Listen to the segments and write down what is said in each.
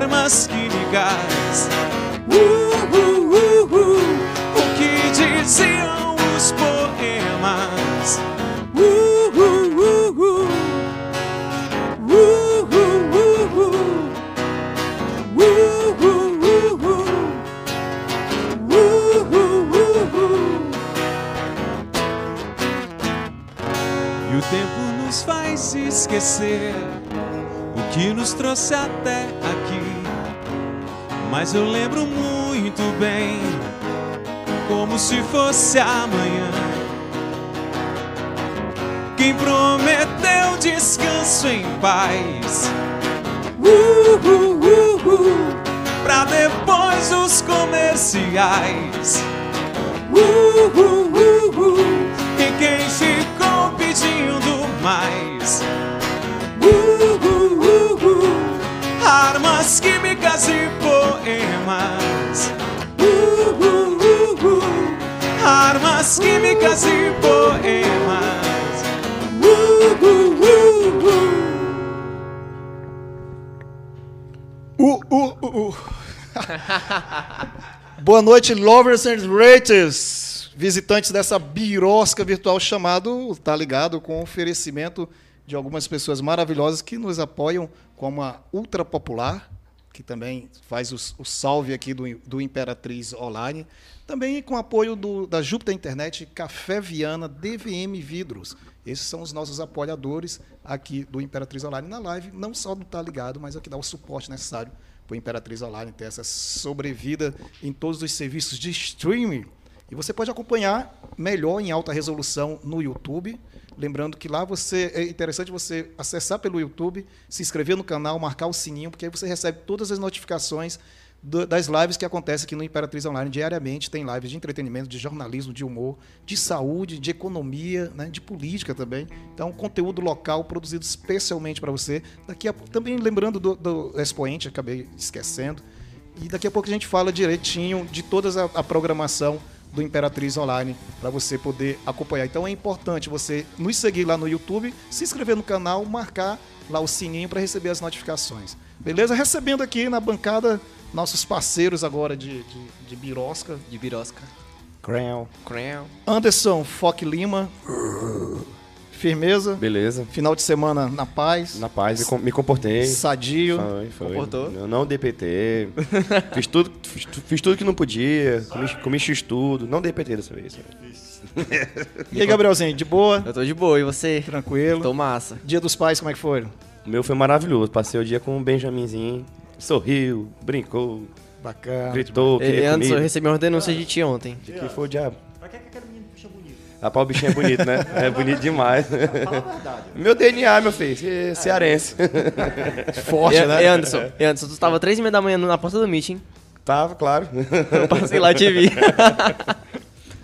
armas químicas? Uh, uh, uh, uh. O que diziam os poemas? Uh, uh, uh, uh. Uh, uh, uh, uh. Uh, uh, uh, uh. Uh, o tempo nos faz esquecer o que nos trouxe até. Mas eu lembro muito bem, como se fosse amanhã. Quem prometeu descanso em paz. Uh, uh, uh, uh. Pra depois os comerciais. E quem ficou pedindo mais. Uh, uh, Armas químicas e poemas. Uh, uh, uh, uh. Armas químicas e poemas. Uh, uh, uh, uh. Uh, uh, uh, uh. Boa noite, lovers and raters, visitantes dessa birosca virtual chamado Tá Ligado, com oferecimento de algumas pessoas maravilhosas que nos apoiam, como a Ultra Popular, que também faz os- o, salve aqui do, do Imperatriz Online, também com apoio do- da Júpiter Internet, Café Viana, DVM Vidros. Esses são os nossos apoiadores aqui do Imperatriz Online na live, não só do Tá Ligado, mas aqui dá o suporte necessário para o Imperatriz Online ter essa sobrevida em todos os serviços de streaming. E você pode acompanhar melhor em alta resolução no YouTube. Lembrando que lá você é interessante você acessar pelo YouTube, se inscrever no canal, marcar o sininho, porque aí você recebe todas as notificações do- das lives que acontecem aqui no Imperatriz Online diariamente. Tem lives de entretenimento, de jornalismo, de humor, de saúde, de economia, né, de política também. Então, conteúdo local produzido especialmente para você. Daqui a também lembrando do, do expoente, acabei esquecendo. E daqui a pouco a gente fala direitinho de toda a, a programação do Imperatriz Online para você poder acompanhar. Então é importante você nos seguir lá no YouTube, se inscrever no canal, marcar lá o sininho para receber as notificações. Beleza? Recebendo aqui na bancada nossos parceiros agora de, de, de Birosca. De birosca. Crown. Crown. Anderson Foque Lima. Firmeza. Beleza. Final de semana na paz. Na paz, me, com- me comportei. Sadio. Foi, foi. Comportou? Eu não dei PT. fiz, tudo, fiz, fiz tudo que não podia. Comi, comi X tudo. Não dei PT dessa vez. E aí, Gabrielzinho, de boa? Eu tô de boa, e você? Tranquilo. Tô massa. Dia dos pais, como é que foi? O meu foi maravilhoso. Passei o dia com o Benjaminzinho. Sorriu, brincou, Bacana. gritou, Ele, antes eu recebi uma denúncia de ti ontem. De que foi o diabo. Rapaz, o bichinho é bonito, né? É bonito demais. Fala a verdade. Meu DNA, meu filho, ce- cearense. Forte, E, né? e Anderson, e Anderson, tu estava três e meia da manhã na porta do meeting. Tava, claro. Eu passei lá e te vi.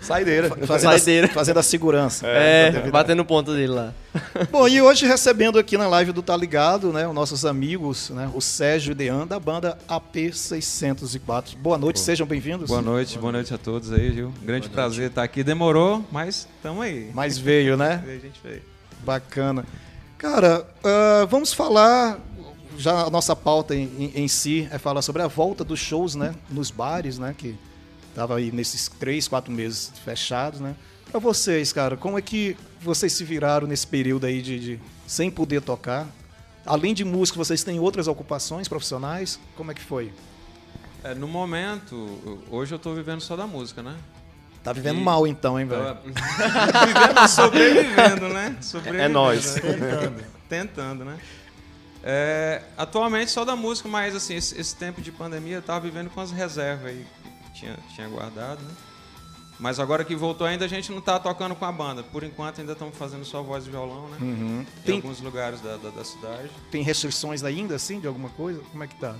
Saideira. Fazendo, Saideira. a, fazendo a segurança. É, batendo o ponto dele lá. Bom, e hoje recebendo aqui na live do Tá Ligado, né, os nossos amigos, né, o Sérgio e Dean, da banda AP604. Boa noite, sejam bem-vindos. Boa noite, boa noite a todos aí, viu? Grande prazer estar aqui. Demorou, mas estamos aí. Mas veio, né? A gente veio. Bacana. Cara, ah, vamos falar. Já a nossa pauta em, em- em si é falar sobre a volta dos shows, né? Nos bares, né? Que tava aí nesses três, quatro meses fechados, né? Pra vocês, cara, como é que vocês se viraram nesse período aí de, de- sem poder tocar? Além de música, vocês têm outras ocupações profissionais? Como é que foi? É, no momento, hoje eu tô vivendo só da música, né? Tá vivendo E- mal então, hein, velho? vivendo, sobrevivendo, né? Sobrevivendo, É nóis. né? Tentando. Tentando, né? É, atualmente só da música, mas assim, esse, esse tempo de pandemia eu tava vivendo com as reservas aí tinha, tinha guardado, né? Mas agora que voltou ainda a gente não tá tocando com a banda. Por enquanto ainda estamos fazendo só voz e violão, né? Em Tem- alguns lugares da, da, da cidade. Tem restrições ainda, assim, de alguma coisa? Como é que tá?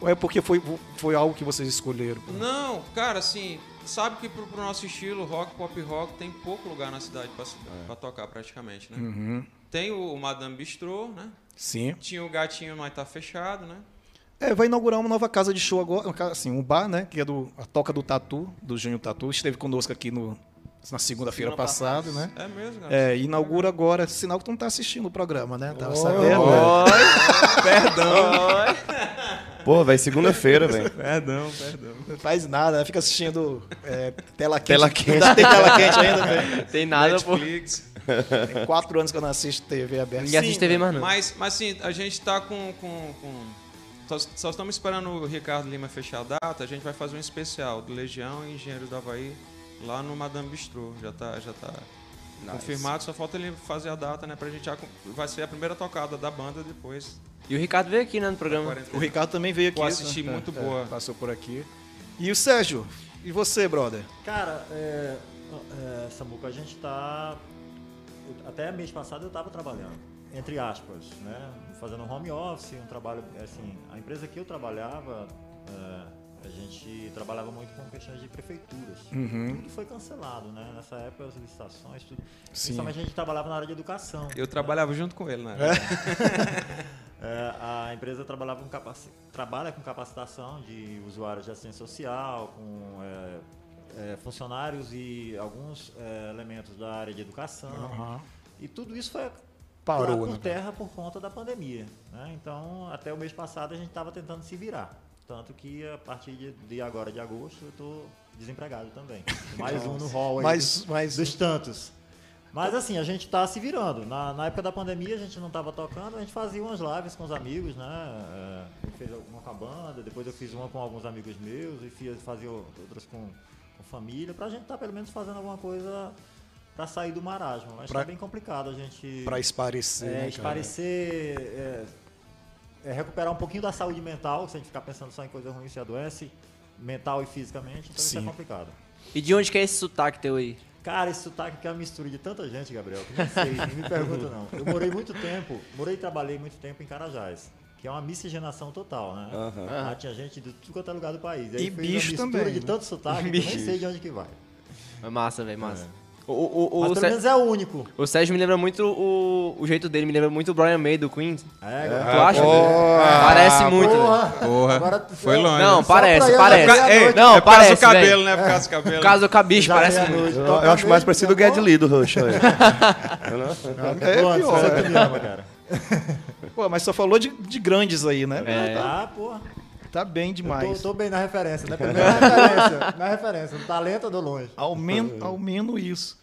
Ou é porque foi, foi algo que vocês escolheram? Não, cara, assim, sabe que pro, pro nosso estilo, rock, pop rock, tem pouco lugar na cidade pra, pra tocar praticamente, né? Tem o, o Madame Bistrô, né? Sim. Tinha o Gatinho, mas tá fechado, né? É, vai inaugurar uma nova casa de show agora, assim, um bar, né? Que é do a Toca do Tatu, do Júnior Tatu. Esteve conosco aqui no, na segunda-feira passada, né? É mesmo, cara. É, inaugura agora, sinal que tu não tá assistindo o programa, né? Tava sabendo? né? Perdão. Pô, velho, segunda-feira, velho. Perdão, perdão. Não faz nada, né? Fica assistindo é, tela quente. Tela quente. Ainda tem tela quente ainda, velho. Tem nada, pô. Netflix. Tem quatro anos que eu não assisto TV aberta. Ninguém assiste TV mais não. Mas, mas assim, a gente tá com. com, com só, só estamos esperando o Ricardo Lima fechar a data. A gente vai fazer um especial do Legião e Engenheiros do Havaí lá no Madame Bistrô. Já tá, já tá confirmado, só falta ele fazer a data, né? Pra gente já. Vai ser a primeira tocada da banda depois. E o Ricardo veio aqui, né, no programa. O Ricardo também veio aqui. Pô, assisti né? muito É, boa. Passou por aqui. E o Sérgio? E você, brother? Cara, é, é, Samuca, a gente tá. Até mês passado eu tava trabalhando, entre aspas, né? Fazendo home office, um trabalho. Assim, a empresa que eu trabalhava, é, a gente trabalhava muito com questões de prefeituras. Tudo foi cancelado, né? Nessa época as licitações, tudo. Sim. Principalmente a gente trabalhava na área de educação. Eu trabalhava junto com ele, né? É, a empresa trabalhava com capaci- trabalha com capacitação de usuários de assistência social, com é, é, funcionários e alguns é, elementos da área de educação. Aham. E tudo isso foi Parou, lá por né? terra por conta da pandemia. né? Então, até o mês passado a gente estava tentando se virar. Tanto que a partir de, agora, de agosto, eu estou desempregado também. Mais um no hall aí Mais, mais dos tantos. Mas assim, a gente tá se virando. Na, na época da pandemia a gente não tava tocando, a gente fazia umas lives com os amigos, né? É, fiz uma com a banda, depois eu fiz uma com alguns amigos meus e fiz, fazia outras com, com família, pra gente estar pelo menos fazendo alguma coisa pra sair do marasmo. Mas Pra- tá bem complicado a gente pra esparecer, é, né, esparecer, é, é recuperar um pouquinho da saúde mental, se a gente ficar pensando só em coisa ruim, se adoece mental e fisicamente, então isso é Sim. complicado. E de onde que é esse sotaque teu aí? Cara, esse sotaque que é uma mistura de tanta gente, Gabriel, que não sei, nem me pergunta não. Eu morei muito tempo, morei e trabalhei muito tempo em Carajás, que é uma miscigenação total, né? Lá tinha gente de tudo quanto é lugar do país. aí E bicho uma mistura também, de né? tanto sotaque que eu nem sei de onde que vai. É massa, velho, massa. O, o, o, Mas o, pelo Sé- menos é o único. o Sérgio me lembra muito o, o jeito dele, me lembra muito o Brian May do Queen. É, Tu Gabriel. acha? Parece muito. Porra! Porra, Agora tu- foi longe. Não, pra parece, parece. meia-noite. Não, é por causa parece, do cabelo, né? Por causa do cabelo. Por causa do cabicho, parece meia-noite. muito. Eu, acho mais parecido o tá? Gued Lee do Rush. É Pô, pior. cara. Pô, mas só falou de, de grandes aí, né? É. Ah, porra. Tá bem Eu demais. tô, tô bem na referência, né? Na referência. Na referência. No talento eu dou longe. Ao, men ao menos isso.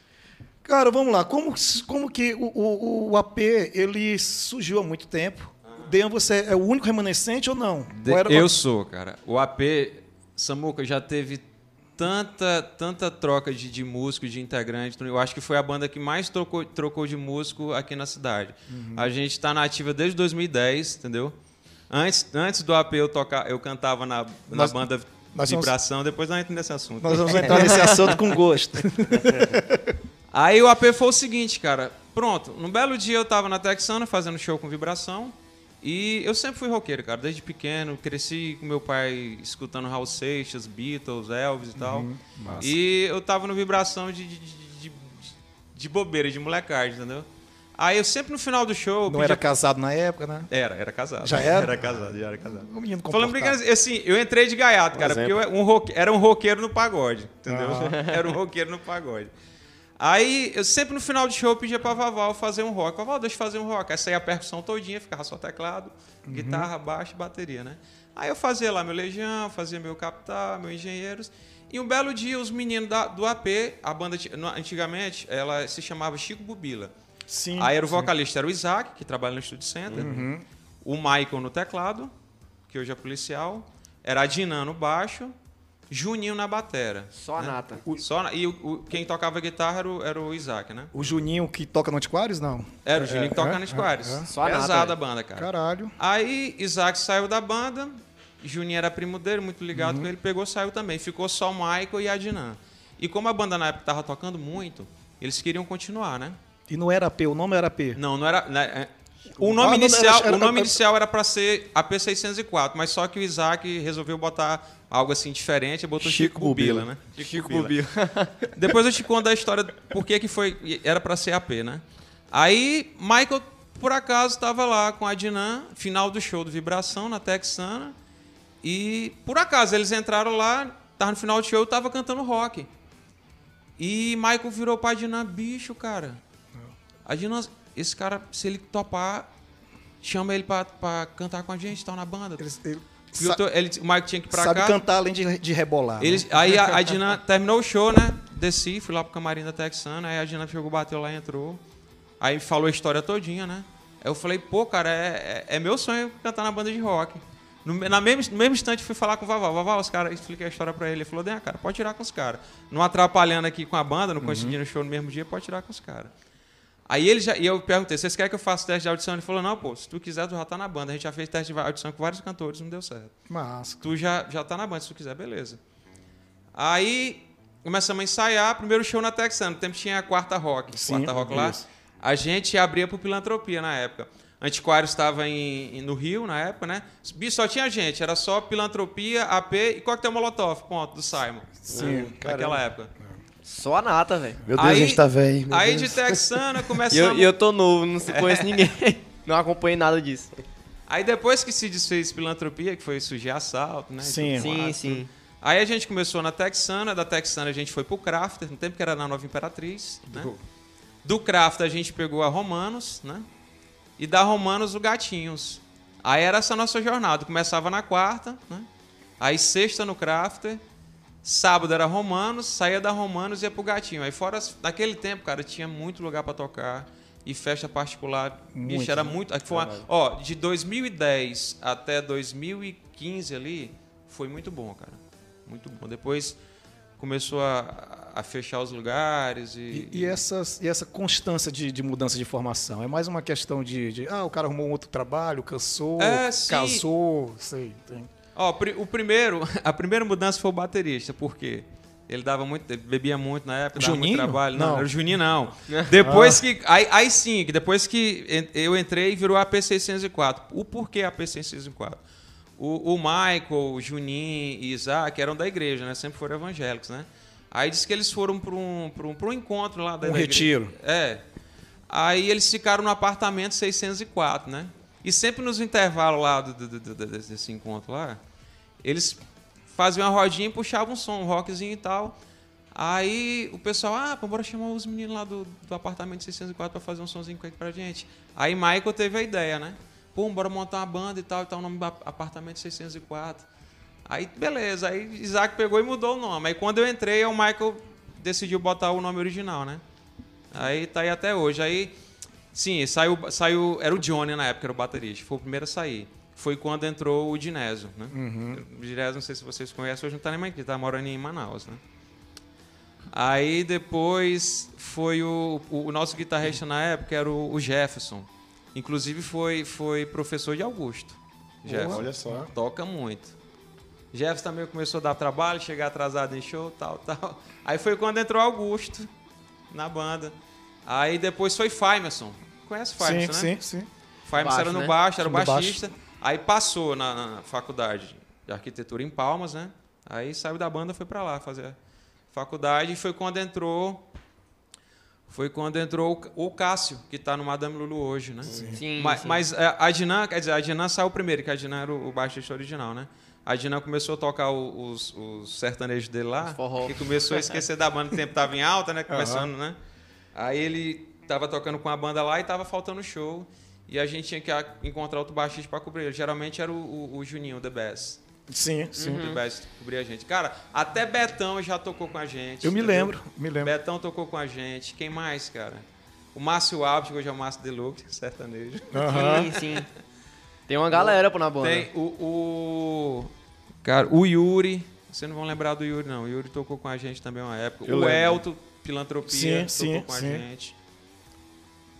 Cara, vamos lá. Como, como que o, o, o AP ele surgiu há muito tempo? Dean, você é o único remanescente ou não? De- Ou era- eu sou, cara. O AP, Samuca, já teve tanta, tanta troca de, de músico, de integrante. Eu acho que foi a banda que mais trocou, trocou de músico aqui na cidade. Uhum. A gente está na ativa desde 2010, entendeu? Antes, antes do AP eu, tocar, eu cantava na, na Nós- banda nós vamos- Vibração, depois nós entramos nesse assunto. Nós vamos entrar nesse assunto com gosto. Aí o AP foi o seguinte, cara. Pronto, num belo dia eu tava na Texana fazendo show com vibração. E eu sempre fui roqueiro, cara, desde pequeno. Cresci com meu pai escutando Raul Seixas, Beatles, Elvis e tal. massa. E eu tava no vibração de, de, de, de- de bobeira, de molecagem, entendeu? Aí eu sempre no final do show. Não pedia- era casado na época, né? Era, era casado. Já era? Era casado, já era casado. Um menino Falando brincando, assim, eu entrei de gaiato, cara, porque eu era um roque- era um roqueiro no pagode, entendeu? Era um roqueiro no pagode. Aí, eu sempre no final do show eu pedia pra Vaval fazer um rock. Vaval, deixa eu fazer um rock. Aí saía a percussão todinha, ficava só teclado, guitarra, baixo e bateria, né? Aí eu fazia lá meu Legião, fazia meu Capital, meu Engenheiros. E um belo dia, os meninos da- do AP, a banda antigamente, ela se chamava Chico Bubila. Sim. Aí era o vocalista era o Isaac, que trabalha no Studio Center. O Michael no teclado, que hoje é policial. Era a Dinan no baixo. Juninho na batera. Só a nata. Só na- e o, o- quem tocava guitarra era o, era o Isaac, né? O Juninho que toca no Antiquários, não. Era o Juninho que toca é, nos Squares. é, é. Só a nata, Pesada a banda, cara. Caralho. Aí Isaac saiu da banda. Juninho era primo dele, muito ligado com ele. Pegou, saiu também. Ficou só o Michael e a Dinan. E como a banda na época tava tocando muito, eles queriam continuar, né? E não era P, o nome era P. Não, não era. né, é, o Ah, nome não, inicial, era- era- o nome era- inicial era para ser AP604, mas só que o Isaac resolveu botar algo assim diferente e botou Chico, Chico Bubila, Bubila. né? Chico Bubila. Depois eu te conto a história por que que foi era para ser AP, né? Aí Michael por acaso estava lá com a Dinan, final do show do Vibração na Texana, e por acaso eles entraram lá, tava no final do show, eu tava cantando rock. E Michael virou pra Dinan, bicho, cara. A Dinan, esse cara, se ele topar, chama ele pra, pra cantar com a gente, tá na banda. Ele, ele o Michael tinha que ir pra sabe cá. cantar além de, de rebolar. né? Eles, aí a, a Dina terminou o show, né? Desci, fui lá pro camarim da Texana, aí a Dina chegou, bateu lá e entrou. Aí falou a história todinha, né? Aí eu falei, pô, cara, é, é, é meu sonho cantar na banda de rock. No, na mesmo, no mesmo instante fui falar com o Vaval. Vaval, os caras, expliquei a história pra ele. Ele falou, cara, pode tirar com os caras. Não atrapalhando aqui com a banda, não conseguindo show no mesmo dia, pode tirar com os caras. Aí ele já, e eu perguntei, vocês querem que eu faça teste de audição? Ele falou, não, pô, se tu quiser, tu já tá na banda. A gente já fez teste de audição com vários cantores, não deu certo Massa. tu já, já tá na banda, se tu quiser, beleza. Aí começamos a ensaiar, primeiro show na Texana, no tempo tinha a quarta rock, Sim, quarta rock lá. isso. A gente abria pro Pilantropia na época. Antiquário estava em, em- no Rio na época, né? Bicho, só tinha gente, era só Pilantropia, AP e Coquetel Molotov, ponto, do Simon. Sim, naquela época. Só a nata, velho. Meu Deus, a gente tá velho. Aí Deus. de Texana E começamos... eu, e eu tô novo, não se conheço ninguém. Não acompanhei nada disso. Aí depois que se desfez Pilantropia, que foi surgir assalto, né? e Sim. tudo Sim, mais, sim. Aí a gente começou na Texana, da Texana a gente foi pro Crafter, no tempo que era na Nova Imperatriz, né? Do Crafter a gente pegou a Romanos, né? E da Romanos o Gatinhos. Aí era essa nossa jornada, começava na quarta, né? Aí sexta no Crafter, sábado era Romanos, saía da Romanos e ia pro Gatinho. Aí fora, naquele tempo, cara, tinha muito lugar pra tocar e festa particular. Bicho, Muito, era né? muito, aqui foi uma- ó, de 2010 até 2015 ali, foi muito bom, cara. Muito bom. Depois começou a, a fechar os lugares e, E, e essas, e essa constância de, de mudança de formação? É mais uma questão de, de, ah, o cara arrumou um outro trabalho, cansou, É, casou, sei. Tem. Ó, o primeiro, a primeira mudança foi o baterista, por quê? Ele dava muito, ele bebia muito na época, dava muito Juninho? trabalho. Não, Não. era o Juninho não. Depois que. Aí, aí sim, que depois que eu entrei e virou AP604. O porquê AP604? O, o Michael, o Juninho e Isaac eram da igreja, né? Sempre foram evangélicos, né? Aí disse que eles foram para um, pra um, pra um encontro lá da Um da igreja. retiro. É. Aí eles ficaram no apartamento 604, né? E sempre nos intervalos lá do, do- do- desse encontro lá, eles faziam uma rodinha e puxavam um som, um rockzinho e tal. Aí o pessoal, ah, pô, bora chamar os meninos lá do, do apartamento 604 pra fazer um sonzinho aqui pra gente. Aí Michael teve a ideia, né? Pô, bora montar uma banda e tal, e tal, o nome do apartamento 604. Aí, beleza, aí Isaac pegou e mudou o nome. Aí quando eu entrei, o Michael decidiu botar o nome original, né? Aí tá aí até hoje. Aí, sim, saiu, saiu. Era o Johnny na época, era o baterista. Foi o primeiro a sair. Foi quando entrou o Dinésio, né? O Dinésio, não sei se vocês conhecem, hoje não tá nem mais aqui, tá morando em Manaus, né? Aí depois foi o, o, o nosso guitarrista na época, era o, o Jefferson. Inclusive foi, foi professor de Augusto. Jefferson. Olha só. Toca muito. Jefferson também começou a dar trabalho, chegar atrasado em show, tal, tal. Aí foi quando entrou Augusto, na banda. Aí depois foi Fimerson. Conhece o Sim, Fimerson, né? sim, sim. Fimerson Baixo, era no né? baixo, era o baixo. baixista. Aí passou na, na faculdade de arquitetura em Palmas, né? Aí saiu da banda, foi pra lá fazer a faculdade e foi quando entrou foi quando entrou o Cássio, que tá no Madame Lulu hoje, né? Sim, mas, sim. mas a Dinan, quer dizer, a Dinan saiu primeiro, que a Dinan era o, baixista original, né? A Dinan começou a tocar o- os, os sertanejos dele lá, Os forró. e começou a esquecer da banda, o tempo tava em alta, né? Começando, né? Aí ele tava tocando com a banda lá e tava faltando show. E a gente tinha que a- encontrar outro baixista para cobrir. ele. Geralmente era o, o- o Juninho, o The Best. Sim, sim. O The Best cobria a gente. Cara, até Betão já tocou com a gente. Eu me entendeu? lembro, me lembro. Betão tocou com a gente. Quem mais, cara? O Márcio Alves, que hoje é o Márcio Deluxe, sertanejo. Aham. Sim, sim. Tem uma galera, pô, na banda. Tem o, o. Cara, o Yuri. Vocês não vão lembrar do Yuri, não. O Yuri tocou com a gente também uma época. Eu o lembro. Elton, Filantropia, Sim, tocou sim, com a sim. gente.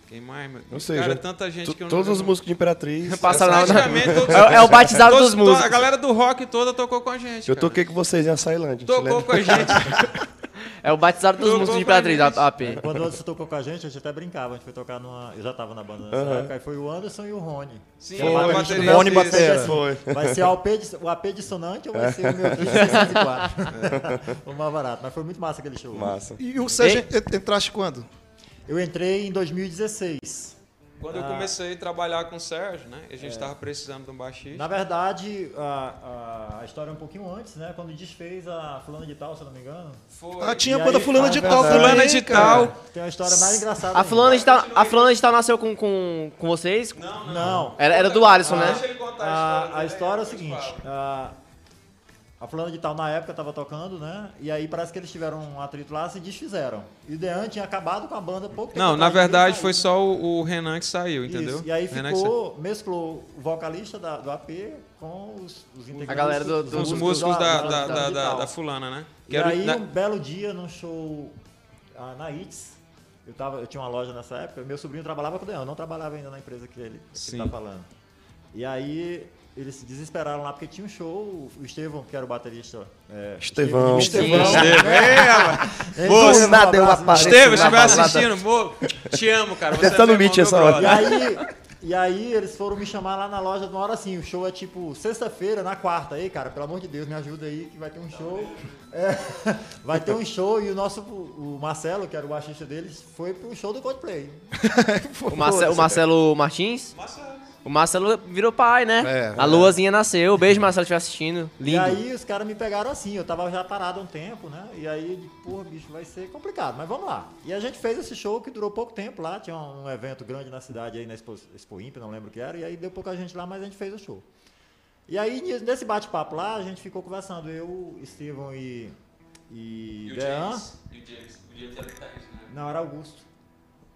Quem mais? meu? Ou seja, cara, tanta gente que eu não todos os músicos de Imperatriz. Passa lá, Praticamente todos- É, é o batizado todos- dos músicos. A galera do rock toda tocou com a gente. Eu cara. toquei com vocês em Açailândia. você Tocou com a gente. É o batizado dos Tocou músicos de Imperatriz, a- AP. Quando o Anderson tocou com a gente, a gente até brincava. A gente foi tocar numa. Eu já tava na banda nessa época. Aí foi o Anderson e o Rony. Sim, Que é o do Rony Batera. Foi. Vai ser o AP, de, o AP dissonante ou vai ser o meu kit 604? o mais barato. Mas foi muito massa aquele show. Massa. E o Sérgio en- entraste quando? Eu entrei em 2016. Quando eu comecei a trabalhar com o Sérgio, né? A gente estava precisando de um baixista. Na verdade, a, a, a história é um pouquinho antes, né? Quando desfez a Fulana de Tal, se eu não me engano. Foi. Ah, tinha E a fulana ah, de é tal também, Fulana de tal. Tem uma história mais engraçada. A fulana de tal, a fulana de tal nasceu com, com, com vocês? Não. Era, era do Alisson, né? Deixa ele contar A, a né? história é o seguinte. A, a fulana de tal na época tava tocando, né? E aí parece que eles tiveram um atrito lá, se desfizeram. E o Dean tinha acabado com a banda pouco tempo. Não, na verdade foi só o, o Renan que saiu, entendeu? Isso. E aí Renan que ficou, mesclou o vocalista da- do AP com os, os integrantes. galera do- dos saiu. Os músicos da, da, Fulana da, da, da fulana, né? E Que era o- aí, na- um belo dia, num show ah, na ITS, eu, tava, eu tinha uma loja nessa época, meu sobrinho trabalhava com o Dean, eu não trabalhava ainda na empresa que ele Sim. está falando. E aí, eles se desesperaram lá, porque tinha um show, o Estevão, que era o baterista... É, Estevão. Estevão. Estevão. Boa, foi, um nada, eu apareço. Na estiver assistindo, mo, te amo, cara. Você Deve tá é no Meet essa hora. E aí, e aí eles foram me chamar lá na loja de uma hora assim, o show é tipo sexta-feira, na quarta. Aí, cara, pelo amor de Deus, me ajuda aí que vai ter um show. É, vai ter um show e o nosso, o Marcelo, que era o baixista deles, foi pro show do Coldplay. O, Marce- o Marcelo Martins? O Marcelo virou pai, né? É, a Luazinha nasceu. Beijo, Marcelo, estiver assistindo. E Lindo. aí os caras me pegaram assim, eu tava já parado há um tempo, né? E aí, porra, bicho, vai ser complicado, mas vamos lá. E a gente fez esse show que durou pouco tempo lá, tinha um, evento grande na cidade aí, na Expo, Expo Imp, não lembro o que era, e aí deu pouca gente lá, mas a gente fez o show. E aí, nesse bate-papo lá, a gente ficou conversando, eu, Estevão e, e, E o Dean. James? E o James? O James era guitarrista, né? Não, era Augusto.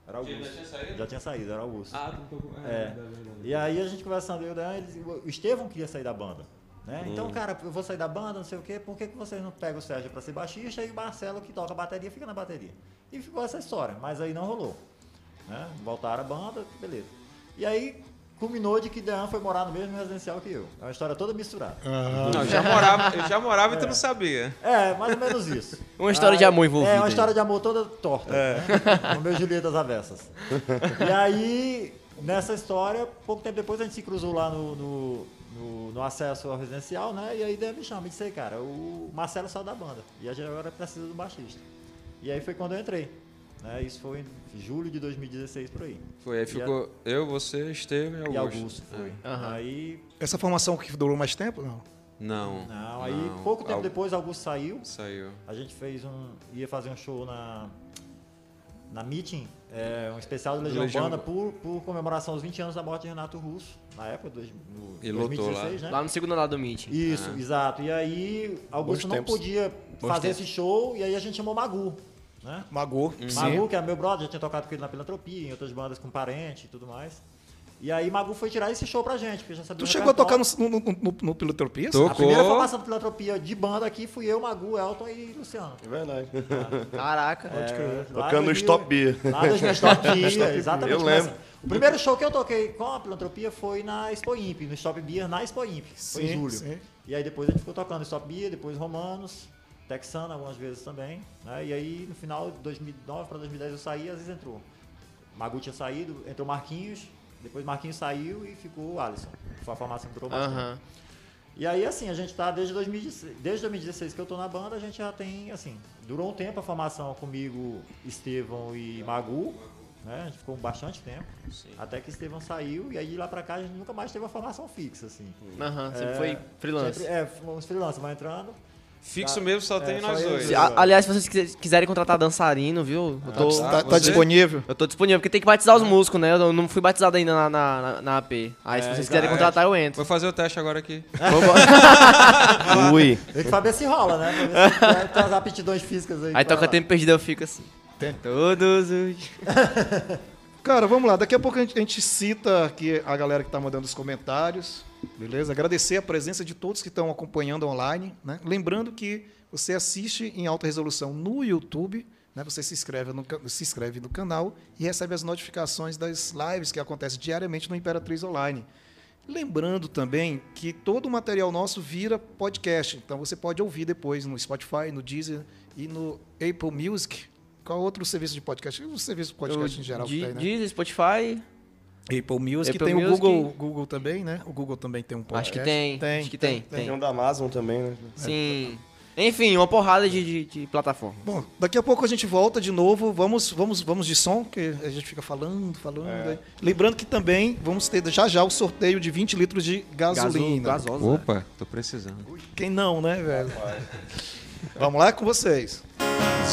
Era Augusto. já tinha saído? Já tinha saído, era Augusto. Ah, tu tocou. É. verdade, verdade. E aí a gente conversando, eu e o Dan, eles- o Estevão queria sair da banda. Né? Então, cara, eu vou sair da banda, não sei o quê, por que, que vocês não pegam o Sérgio pra ser baixista e o Marcelo que toca bateria fica na bateria? E ficou essa história, mas aí não rolou. Né? Voltaram a banda, beleza. E aí culminou de que Dan foi morar no mesmo residencial que eu. É uma história toda misturada. Não, eu já morava, eu já morava e tu não sabia. É, mais ou menos isso. Uma história de amor envolvida É, aí. uma história de amor toda torta. Né? No meu Julietas Avessas. E aí, nessa história, pouco tempo depois a gente se cruzou lá no, no, no- no acesso ao residencial, né? E aí Deus me chama e disse, "Ei, cara, o Marcelo saiu da banda. E a gente agora precisa do baixista. E aí foi quando eu entrei. Né? Isso foi em julho de 2016 por aí. Foi, aí ficou eu, você, Estevam e E Augusto. Augusto foi. Aham. Aí. Essa formação que durou mais tempo, não? Não. Não, aí não. pouco tempo Au- depois Augusto saiu. Saiu. A gente fez um. ia fazer um show na. Na Meeting, é, um especial de Legião, Legião- Urbana por, por comemoração aos 20 anos da morte de Renato Russo, na época, dois, no E lotou 2016, né? Lá no segundo andar do Meet. Isso, exato. E aí, Augusto Bons não tempos. podia fazer esse show, e aí a gente chamou Magu, né? Mago. Magu, que é meu brother, já tinha tocado com ele na Filantropia, em outras bandas com parente e tudo mais. E aí Magu foi tirar esse show pra gente, porque já sabia Tu chegou a tocar no, no, no, no Pilotropias? Tô. A primeira Tocou. formação da Filantropia de banda aqui fui eu, Magu, Elton e Luciano. É verdade. Caraca. É, Tocando no 2000 Stop Beer. Lá nos meus Stop Beer, exatamente. Eu Mas, lembro. O primeiro show que eu toquei com a Filantropia foi na Expo Imp, no Stop Beer na Expo Imp. Foi em Sim, julho. sim. E aí depois a gente ficou tocando Stop Beer, depois Romanos. Texana algumas vezes também. Né? E aí, no final de 2009 para 2010 eu saí, às vezes entrou. Magu tinha saído, entrou Marquinhos, depois Marquinhos saiu e ficou o Alisson. Foi a formação que durou bastante. Aham. E aí, assim, a gente tá desde 2016, desde 2016 que eu tô na banda, a gente já tem, assim, durou um tempo a formação comigo, Estevão e Magu, né? A gente ficou bastante tempo. Até que Estevão saiu e aí de lá pra cá a gente nunca mais teve uma formação fixa, assim. Aham, sempre É, foi freelance. Sempre, é, uns freelancers vai entrando. Fixo Tá. mesmo só É, tem só nós dois. aliás, se vocês quis- quiserem contratar dançarino, viu? Eu tô, Tá, tá disponível? eu tô disponível, porque tem que batizar os músicos, né? Eu não fui batizado ainda na, na, na- na AP. Aí, se É, vocês quiserem exato. contratar, eu entro. Vou fazer o teste agora aqui. Ui. Tem que saber se rola, né? Pra ver se tem- tem as aptidões físicas aí. Aí toca tempo perdido, eu fico assim. Todos os. Cara, vamos lá. Daqui a pouco a gente, a gente cita aqui a galera que está mandando os comentários. Beleza? Agradecer a presença de todos que estão acompanhando online. Né? Lembrando que você assiste em alta resolução no YouTube. Né? Você se inscreve, no, se inscreve no canal e recebe as notificações das lives que acontecem diariamente no Imperatriz Online. Lembrando também que todo o material nosso vira podcast. Então você pode ouvir depois no Spotify, no Deezer e no Apple Music. Qual outro serviço de podcast? O serviço de podcast em geral que tem, né? Deezer, Spotify. Apple Music, Apple tem Music. o Google, Google também, né? O Google também tem um podcast. Acho que tem, acho que tem, Tem um da Amazon também, né? Sim. Enfim, uma porrada de, de, de plataforma. Bom, daqui a pouco a gente volta de novo. Vamos, vamos, vamos de som, que a gente fica falando, falando. aí. Lembrando que também vamos ter já já o sorteio de 20 litros de gasolina. Gaso- gasosa. Opa, tô precisando. Quem não, né, velho? Vamos lá com vocês.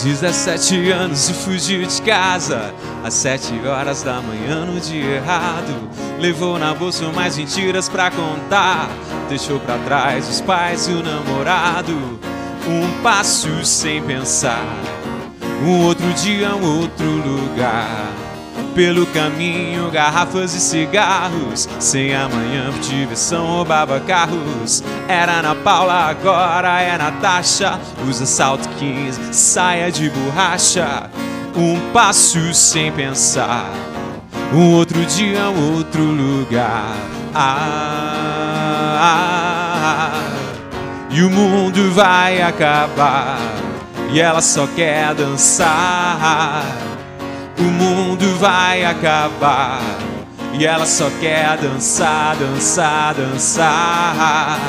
17 anos e fugiu de casa Às 7 horas da manhã no dia errado. Levou na bolsa mais mentiras pra contar. Deixou pra trás os pais e o namorado. Um passo sem pensar Um outro dia, um outro lugar pelo caminho, garrafas e cigarros. Sem amanhã, por diversão, roubava carros. Era Ana Paula, agora é Natasha. Usa salto 15, saia de borracha. Um passo sem pensar. Um outro dia, um outro lugar. Ah, e o mundo vai acabar. E ela só quer dançar. O mundo vai acabar e ela só quer dançar, dançar, dançar.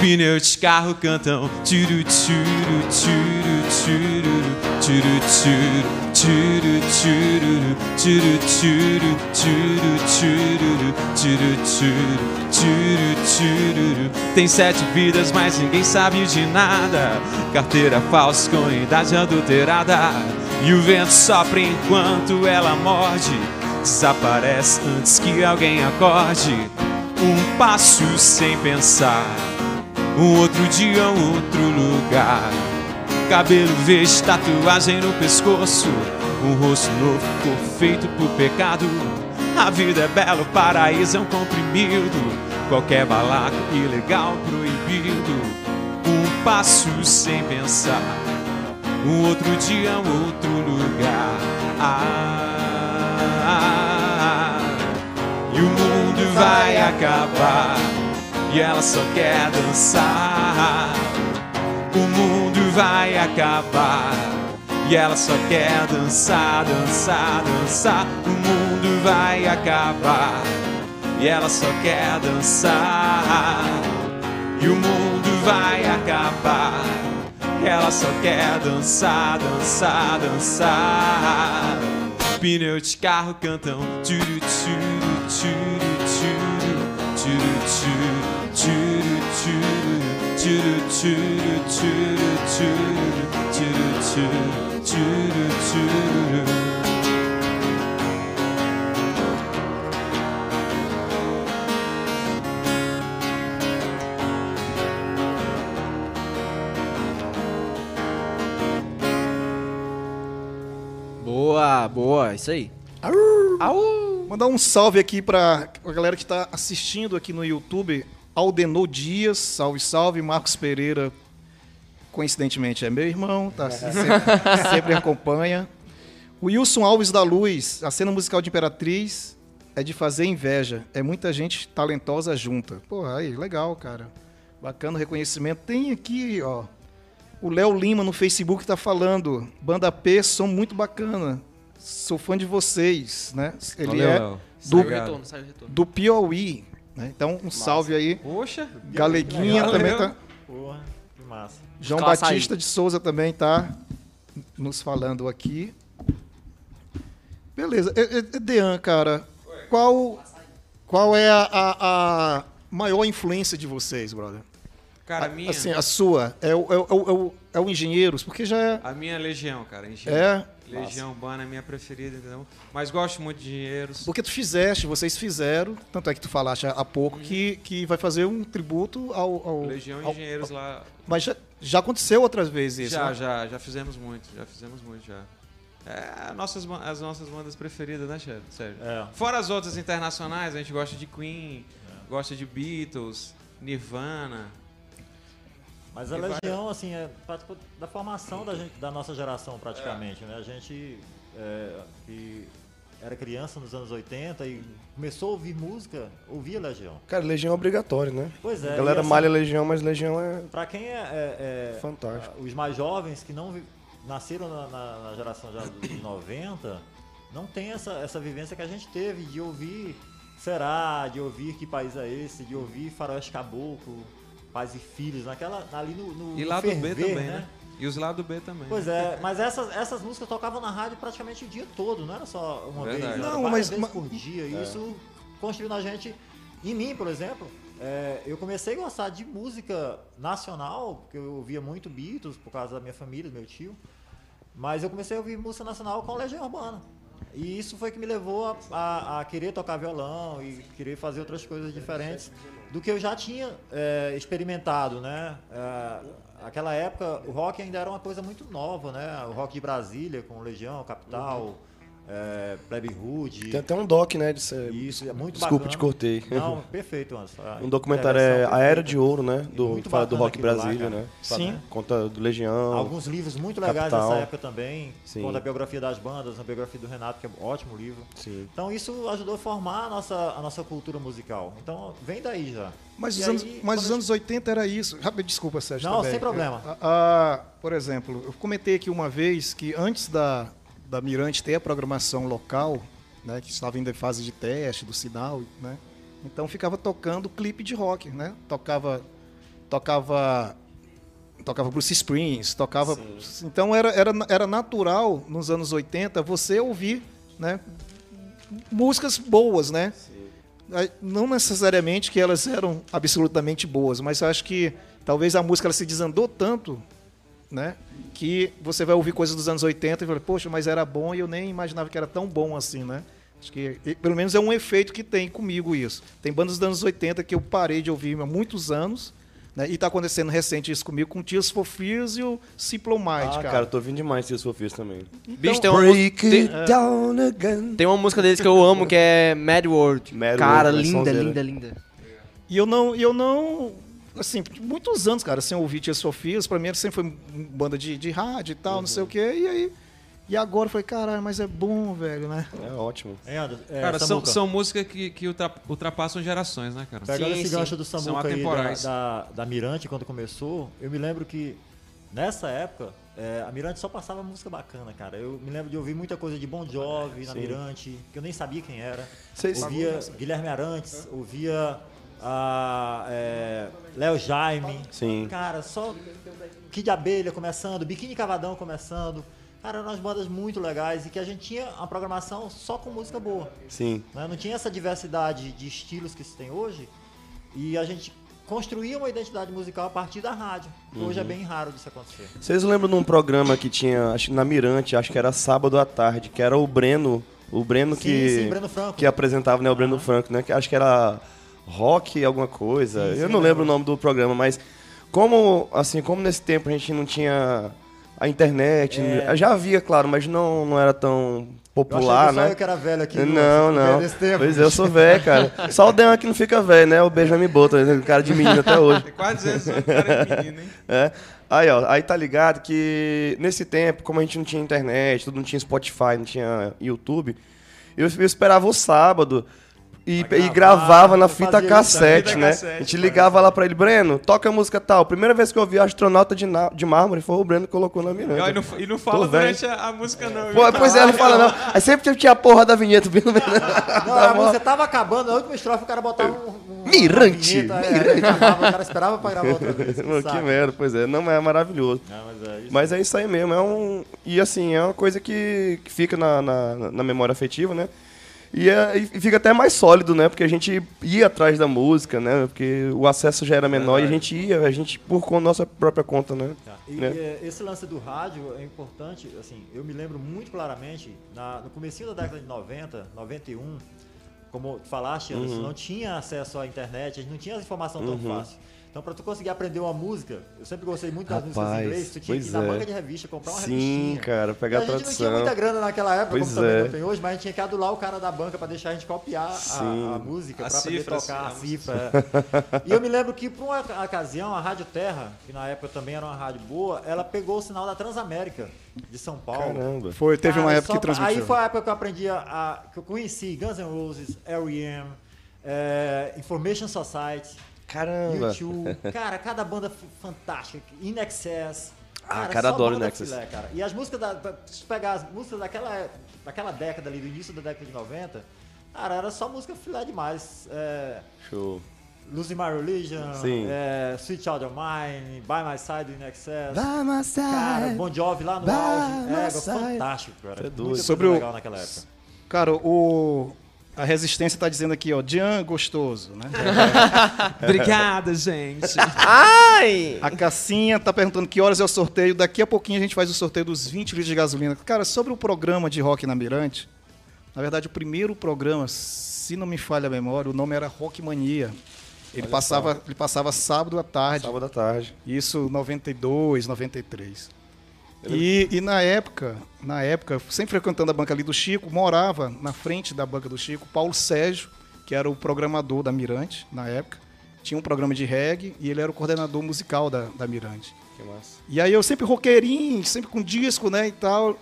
Pneus de carro cantam tiro, tiro, tiro, tiro, tiro, tiro, tiro, tiro, tiro, tiro, tiro, tiro, tiro, tiro, tiro. Tem sete vidas, mas ninguém sabe de nada. Carteira falsa com idade adulterada. E o vento sopra enquanto ela morde. Desaparece antes que alguém acorde. Um passo sem pensar. Um outro dia, um outro lugar. Cabelo verde, tatuagem no pescoço. Um rosto novo, corpo feito por pecado. A vida é bela, o paraíso é um comprimido. Qualquer balaco ilegal proibido. Um passo sem pensar. Um outro dia, um outro lugar. Ah, e o mundo vai acabar. E ela só quer dançar. O mundo vai acabar. E ela só quer dançar, dançar, dançar. O mundo vai acabar. E ela só quer dançar. E o mundo vai acabar. Ela só quer dançar, dançar, dançar. Pneu de carro cantam turu, turu, turu, turu, turu, turu, turu, turu, turu, turu, turu, turu, turu, turu, turu, turu. Boa, isso aí. Au! Mandar um salve aqui para a galera que está assistindo aqui no YouTube. Aldenor Dias, salve, salve. Marcos Pereira, coincidentemente é meu irmão, tá? sempre, sempre acompanha. O Wilson Alves da Luz, a cena musical de Imperatriz é de fazer inveja. É muita gente talentosa junta. Pô, aí, legal, cara. Bacana o reconhecimento. Tem aqui, ó. O Léo Lima no Facebook tá falando. Banda P, som muito bacana. Sou fã de vocês, né? Ele Valeu, é Léo. do- retorno, do Piauí. né? Então, um salve aí. Poxa, Galeguinha também tá. Porra, que massa. João Batista de Souza também tá nos falando aqui. Beleza. Dean, cara, qual, qual é a, a- a maior influência de vocês, brother? cara, a minha, Assim, a sua. É o, é o, é o, é o- é o Engenheiros, porque já é. a minha Legião, cara. Engenheiro. É. Legião Urbana é minha preferida, entendeu? Mas gosto muito de Engenheiros. Porque tu fizeste, vocês fizeram, tanto é que tu falaste há pouco, que, que vai fazer um tributo ao. ao- Legião ao- Engenheiros lá. Mas já, já aconteceu outras vezes isso. já, né? já, já fizemos muito, já fizemos muito, já. É nossas, as nossas bandas preferidas, né, Sérgio? Sérgio? É. Fora as outras internacionais, a gente gosta de Queen, gosta de Beatles, Nirvana. Mas a E vai- Legião, assim, é participou da formação da, gente, da nossa geração, praticamente, né? A gente é, que era criança nos anos 80 e começou a ouvir música, ouvia Legião. Cara, Legião é obrigatório, né? Pois é. a galera assim, malha Legião, mas Legião é Pra quem é, é- é- fantástico. os mais jovens que não vi- nasceram na, na- na geração já dos 90, não tem essa, essa vivência que a gente teve de ouvir Será, de ouvir Que País é Esse, de ouvir Faroeste Caboclo, Pais e Filhos, naquela, ali no, no E no lá do B ferver, também, né? E os lá do B também. Pois é, mas essas, essas músicas tocavam na rádio praticamente o dia todo, não era só uma Verdade. vez, era Não, várias mas- vezes mas- por dia. E isso construiu na gente, em mim, por exemplo, é, eu comecei a gostar de música nacional, porque eu ouvia muito Beatles por causa da minha família, do meu tio. Mas eu comecei a ouvir música nacional com Legião Urbana. E isso foi que me levou a, a- a querer tocar violão e querer fazer outras coisas diferentes do que eu já tinha é, experimentado, né? É, aquela época o rock ainda era uma coisa muito nova, né? O rock de Brasília com Legião, Capital, é, Plebe Hood. Tem até um doc, né? De ser... Isso é muito Desculpa, bacana. te cortei. Não, perfeito, Anderson. A Um documentário é A Era de Ouro, né? Do, Muito fala do rock lá, Brasília, cara. né? Sim. Conta do Legião. Alguns livros muito legais Capital. dessa época também. Sim. Conta a biografia das bandas, a biografia do Renato, que é um ótimo livro. Sim. Então isso ajudou a formar a nossa, a nossa cultura musical. Então vem daí já. Mas, E os, anos, aí, mas quando os a anos 80 era isso. Rápido, desculpa, Sérgio. Não, também. sem problema. Ah, ah, por exemplo, eu comentei aqui uma vez que antes da, da Mirante ter a programação local, né, que estava ainda em fase de teste do sinal, né, então ficava tocando clipe de rock, né? Tocava, tocava, tocava Bruce Springs, tocava. Então era, era, era natural nos anos 80 você ouvir, né, músicas boas, né? Aí, Não necessariamente que elas eram absolutamente boas, mas eu acho que talvez a música ela se desandou tanto, né? Que você vai ouvir coisas dos anos 80 e fala, poxa, mas era bom e eu nem imaginava que era tão bom assim, né? Acho que pelo menos é um efeito que tem comigo isso. Tem bandas dos anos 80 que eu parei de ouvir há muitos anos, né? E tá acontecendo recente isso comigo com Tears for Fears e o Simple Mind, Ah, cara. cara, tô ouvindo demais se eu fiz também. Bicho, tem uma, música- tem, down again. tem uma música deles que eu amo que é Mad World. Mad Cara, World, né? linda, Sonzeira. linda, linda. E eu não, e eu não, assim, muitos anos, cara, sem ouvir Tia Sofias, pra mim sempre foi banda de, de rádio e tal, não sei o quê, e aí, e agora eu falei, caralho, mas é bom, velho, né? É ótimo. Anderson? É, Cara, são, são músicas que, que ultra- ultrapassam gerações, né, cara? Pegando Sim, esse sim. gancho do Samuca aí da, da, da Mirante, quando começou, eu me lembro que nessa época é, a Mirante só passava música bacana, cara. Eu me lembro de ouvir muita coisa de Bon Jovi na Sim. Mirante, que eu nem sabia quem era. Vocês- Ouvia Guilherme Arantes, ouvia a, é, Léo Jaime. Sim. Cara, só Kid Abelha começando, Biquíni Cavadão começando. Cara, eram umas bandas muito legais e que a gente tinha uma programação só com música boa. Sim. né? Não tinha essa diversidade de estilos que se tem hoje. E a gente construía uma identidade musical a partir da rádio. que Hoje Uhum. é bem raro disso acontecer. Vocês lembram de um programa que tinha, acho na Mirante, acho que era sábado à tarde, que era o Breno, o Breno Sim, que sim, Breno que apresentava, né, o Breno Franco, né, que acho que era rock alguma coisa. Sim, Eu sim, não lembro lembro. o nome do programa, mas como assim, como nesse tempo a gente não tinha a internet, É. já havia, claro, mas não não era tão popular, eu achei que só né? eu que era velho aqui. Não, no- não. Tempo. Pois é, eu sou velho, cara. Só o Dean que não fica velho, né? O Benjamin Button, né? cara de menino até hoje. Tem quase 200 anos, cara é menino, hein? É. Aí, ó, aí tá ligado que nesse tempo, como a gente não tinha internet, tudo não tinha Spotify, não tinha YouTube, eu, eu esperava o sábado e, e gravava na fita isso cassete, também. né? Fita cassete, a gente ligava lá pra ele, Breno, toca a música tal. Primeira vez que eu ouvi Astronauta de, de Mármore foi o Breno que colocou na E, Miranda. ó, e não, e não fala velho. durante a, a música, não. Pô, viu? pois é, não fala não. Aí sempre tinha a porra da vinheta. vindo- Não, a música tava acabando, na última estrofe o cara botava um. um Mirante, vinheta, é, aí acabava, o cara esperava pra gravar outra vez. Pô, que merda, pois é. Não, é maravilhoso. Não, mas é isso. Mas é isso aí mesmo, é um. E assim, é uma coisa que, que fica na, na, na memória afetiva, né? E, é- e fica até mais sólido, né? Porque a gente ia atrás da música, né? Porque o acesso já era menor e a gente ia, a gente por con- nossa própria conta, né? Tá. E, né? é, esse lance do rádio é importante, assim, eu me lembro muito claramente, na, no comecinho da década de 90, 91, como tu falaste, Anderson, Uhum. não tinha acesso à internet, a gente não tinha informação tão fácil. Então, pra tu conseguir aprender uma música, eu sempre gostei muito das músicas em Rapaz, inglês, tu tinha que ir na é. banca de revista, comprar uma Sim, revistinha. cara, pegar a a gente não tinha tradução. muita grana naquela época, Pois como também é. não tem hoje, mas a gente tinha que adular o cara da banca pra deixar a gente copiar a, Sim. a música, A pra poder tocar a a cifra. é. E eu me lembro que, por uma ocasião, a Rádio Terra, que na época também era uma rádio boa, ela pegou o sinal da Transamérica, de São Paulo. Caramba. Foi, teve uma época só que transmitiu. Aí foi a época que eu aprendi a, a- que eu conheci Guns N' Roses, R.E.M., é, Information Society, Caramba. YouTube. Cara, cada banda fantástica. In Excess. Ah, cara, adoro Excess. filé, cara. E as músicas da. Se tu pegar as músicas daquela, daquela década ali, do início da década de 90, cara, era só música filé demais. É, Show. Losing My Religion, Sim. é, Sweet Child of Mine, By My Side In Excess. Vai, Massai. Cara, Bon Jovi lá no By auge. my É, side. fantástico, cara. É doido. Sobre o- legal naquela época. Cara, o. A resistência tá dizendo aqui, ó, Jean gostoso, né? Obrigada, gente. Ai! A Cassinha tá perguntando que horas é o sorteio. Daqui a pouquinho a gente faz o sorteio dos 20 litros de gasolina. Cara, sobre o programa de rock na Mirante, na verdade, o primeiro programa, se não me falha a memória, o nome era Rock Mania. Ele passava, ele passava sábado à tarde. Sábado à tarde. Isso 92, 93. E, e na época, na época, sempre frequentando a banca ali do Chico, morava na frente da banca do Chico Paulo Sérgio, que era o programador da Mirante na época. Tinha um programa de reggae e ele era o coordenador musical da, da Mirante. Que massa. E aí eu sempre roqueirinho, sempre com disco, né, e tal.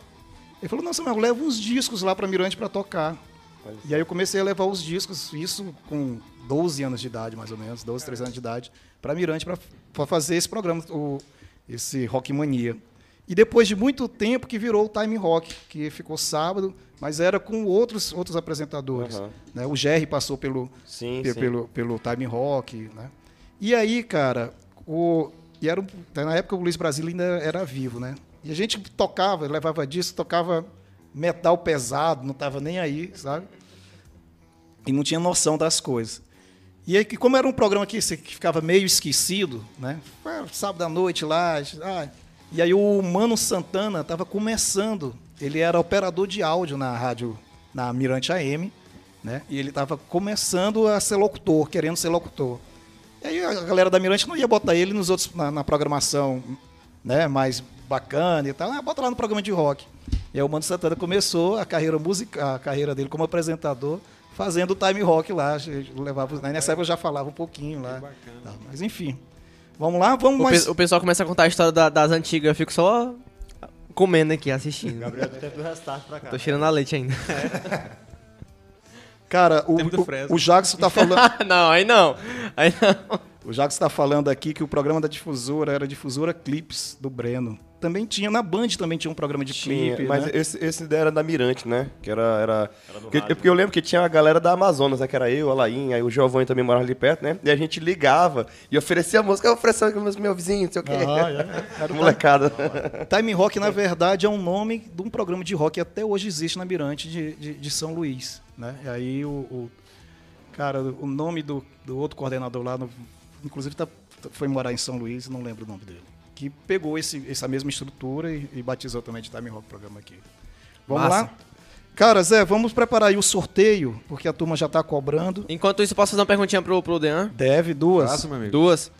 Ele falou, nossa, mas leva uns discos lá pra Mirante pra tocar. Olha E aí eu comecei a levar os discos, isso com 12 anos de idade, mais ou menos, 12, 13 anos de idade, pra Mirante pra, pra fazer esse programa, o, esse Rock Mania. E depois de muito tempo que virou o Time Rock, que ficou sábado, mas era com outros, outros apresentadores. Aham. né? O Jerry passou pelo, Sim, pe- sim. pelo, pelo Time Rock, né? E aí, cara, o, e era, um- na época o Luiz Brasília ainda era vivo, né? E a gente tocava, levava disco, tocava metal pesado, não tava nem aí, sabe? E não tinha noção das coisas. E aí, como era um programa que, se- que ficava meio esquecido, né? Sábado à noite lá, ah, e aí o Mano Santana estava começando, ele era operador de áudio na rádio, na Mirante AM, né? E ele estava começando a ser locutor, querendo ser locutor. E aí a galera da Mirante não ia botar ele nos outros na, na programação, né, mais bacana e tal. Ah, bota lá no programa de rock. E aí o Mano Santana começou a carreira musical, a carreira dele como apresentador, fazendo o time rock lá. Levava, nessa época eu já falava um pouquinho lá. Tá, mas enfim. Vamos lá, vamos O, mais. pe- o pessoal começa a contar a história da- das antigas, eu fico só comendo aqui, assistindo. Gabriel do tempo do restart pra cá. Tô cheirando a leite ainda. Cara, o, o, o Jackson tá falando. não, aí não. Aí não. O Jacques está falando aqui que o programa da difusora era a difusora Clips do Breno. Também tinha, na Band também tinha um programa de Tinha, clipe. mas né? esse, esse era da Mirante, né? Que era. era... no porque, rádio. porque eu lembro que tinha a galera da Amazonas, né? Que era eu, a Lainha, aí o Giovanni também morava ali perto, né? E a gente ligava e oferecia a música, eu oferecia música pro meu vizinho, não sei o quê. Ah, é. Era o Molecada. Time Rock, na verdade, é um nome de um programa de rock que até hoje existe na Mirante de, de, de São Luís. Né? E aí o, o- cara, o nome do, do outro coordenador lá, no- inclusive tá- foi morar em São Luís, não lembro o nome dele. Que pegou esse, essa mesma estrutura e, e batizou também de Time Rock o programa aqui. Vamos Massa. lá? Cara, Zé, vamos preparar aí o sorteio, porque a turma já está cobrando. Enquanto isso, eu posso fazer uma perguntinha pro, pro Dean? Deve, duas. Faça, meu amigo. Duas.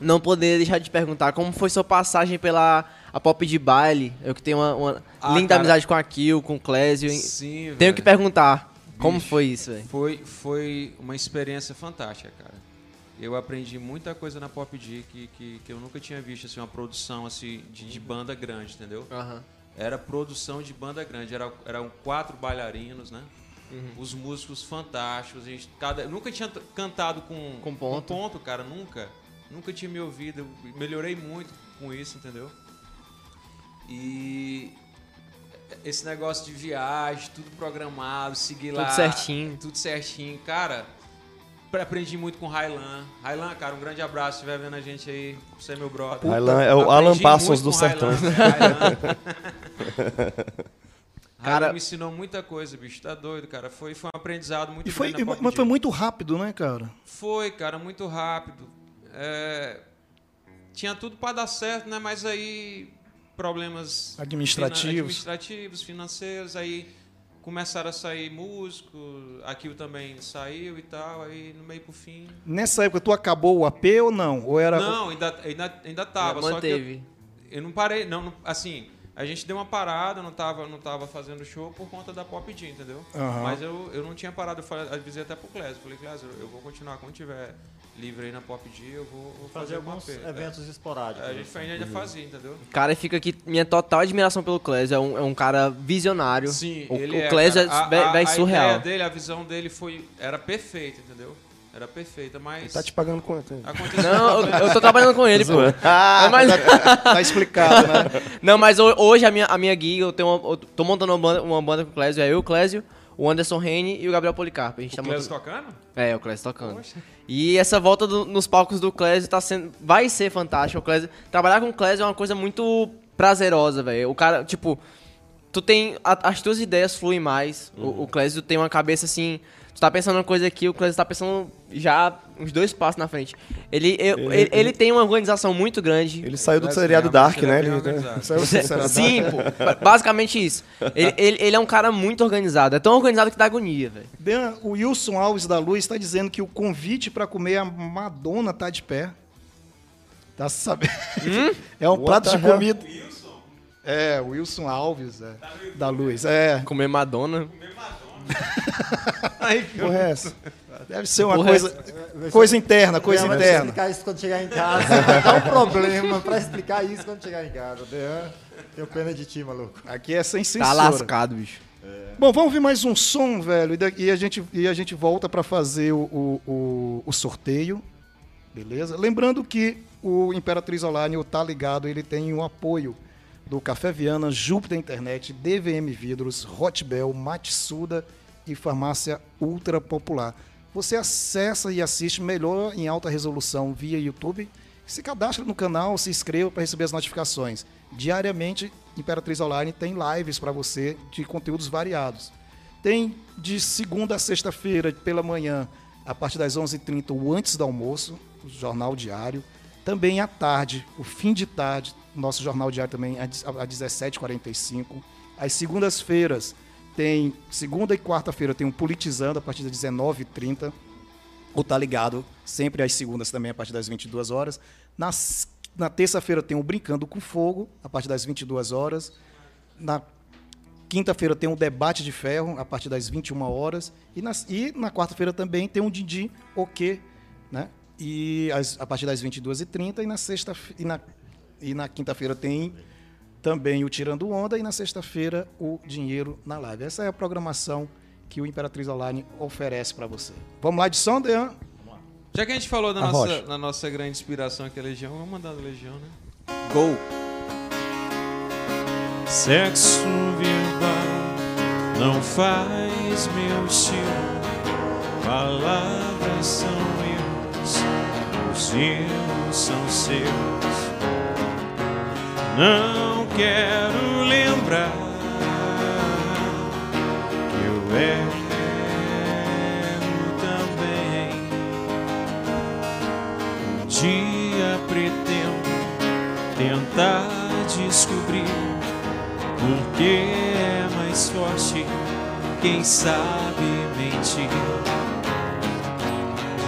Não poderia deixar de perguntar como foi sua passagem pela a pop de baile. Eu que tenho uma, uma Ah, linda cara. amizade com a Kill, com o Clésio. Sim, Tenho velho. que perguntar. Como Bicho. foi isso, velho? Foi, foi uma experiência fantástica, cara. Eu aprendi muita coisa na Pop D que, que, que eu nunca tinha visto, assim, uma produção assim, de, de banda grande, entendeu? Aham. Era produção de banda grande, era, eram quatro bailarinos, né? Os músicos fantásticos. A gente, cada, nunca tinha cantado com, Com ponto. cara, nunca. Nunca tinha me ouvido. Melhorei muito com isso, entendeu? E esse negócio de viagem, tudo programado, seguir Tudo lá. certinho. Tudo certinho. Cara, aprendi muito com o Railan. Railan, cara, um grande abraço. Se estiver vendo a gente aí, você é meu brother. Railan é o Aprendi Alan Parsons muito do sertão. Railan. Railan. Cara- me ensinou muita coisa, bicho. Tá doido, cara. Foi, foi um aprendizado muito E foi, Pop mas foi muito rápido, né, cara? Foi, cara, muito rápido. É, Tinha tudo pra dar certo, né? Mas aí problemas Administrativos. finan- administrativos, financeiros, aí começaram a sair músicos, aquilo também saiu e tal, aí no meio pro fim. Nessa época, tu acabou o AP ou não? Ou era. Não, ainda, ainda, ainda tava. Só que eu, Manteve. eu não parei, não- assim, a gente deu uma parada, não tava, não tava fazendo show por conta da Pop Jam, entendeu? Aham. Mas eu, eu não tinha parado, eu falei, avisei até pro Clésio, falei, Clésio, eu vou continuar, quando tiver livre aí na Pop Jam, eu vou, vou Fazer fazer alguns eventos esporádicos. É, a gente assim. ainda fazia, entendeu? Cara, fica aqui minha total admiração pelo Clésio. É um, é um cara visionário. Sim, o, ele o é, Clésio cara. é vé- a, a, a surreal. ideia dele, a visão dele foi, era perfeita, entendeu? Era perfeita, mas Tá te pagando quanto? aí? aconteceu Não, eu, eu tô trabalhando com ele, pô. Ah, É, mas- Tá explicado, né? Não, mas ho- hoje a minha, a minha gig, eu tenho uma, eu tô montando uma banda, uma banda com o Clésio, é eu, o Clésio, o Anderson Reine e o Gabriel Policarpo. A gente o tá Clésio montando... tocando? É, o Clésio tocando. Poxa. E essa volta do- nos palcos do Clésio tá sendo, vai ser fantástico. O Clésio, trabalhar com o Clésio é uma coisa muito prazerosa, velho. O cara, tipo, tu tem a- as tuas ideias fluem mais. O, o Clésio tem uma cabeça assim, tá pensando uma coisa aqui, o Clésio tá pensando já uns dois passos na frente. Ele eu- Ele- ele, ele tem uma organização muito grande. Ele saiu do Clésio seriado realmente Dark, ele é né? Ele-. Saiu do seriado Sim, pô. ba- Basicamente isso. Ele, ele, ele é um cara muito organizado. É tão organizado que dá agonia, velho. O Wilson Alves da Luz está dizendo que o convite para comer a Madonna tá de pé. Tá sabendo? É um What prato de hell? comida. É, o Wilson Alves, é, da Luz. É, Comer Madonna. Porra, é essa? deve ser uma Porra, coisa, coisa interna, coisa vai interna. explicar isso quando chegar em casa. Dar um problema pra explicar isso quando chegar em casa. Dean, tenho pena de ti, maluco. Aqui é sem Tá censura. lascado, bicho. Bom, vamos ouvir mais um som, velho, e, e a, gente, e a gente volta para fazer o, o, o- o sorteio, beleza? Lembrando que o Imperatriz Online, o Tá Ligado, ele tem o apoio do Café Viana, Júpiter Internet, DVM Vidros, Hotbel, Matsuda e Farmácia Ultra Popular. Você acessa e assiste melhor em alta resolução via YouTube. Se cadastra no canal, se inscreva para receber as notificações. Diariamente, Imperatriz Online tem lives para você de conteúdos variados. Tem de segunda a sexta-feira, pela manhã, a partir das 11h30, o Antes do Almoço, o Jornal Diário. Também à tarde, o fim de tarde, nosso Jornal Diário também, às 17h45. Às segundas-feiras, tem segunda e quarta-feira tem um Politizando, a partir das 19h30. O Tá Ligado, sempre às segundas também, a partir das 22 horas. Nas, na terça-feira tem o Brincando com Fogo, a partir das 22 horas. Na quinta-feira tem um Debate de Ferro, a partir das 21 horas. E, nas, e na quarta-feira também tem um Didi O quê? Né? E as- a partir das 22h30. E na, sexta, e na, e na quinta-feira tem também o Tirando Onda. E na sexta-feira o Dinheiro na Live. Essa é a programação que o Imperatriz Online oferece para você. Vamos lá de som, Dean? Já que a gente falou da A nossa, na nossa grande inspiração que é a Legião, vamos mandar da Legião, né? Gol. Sexo verbal não faz meu estilo. Palavras são erros, os erros são seus. Não quero lembrar que eu erro também. Um dia pretendo tentar descobrir porque é mais forte quem sabe mentir.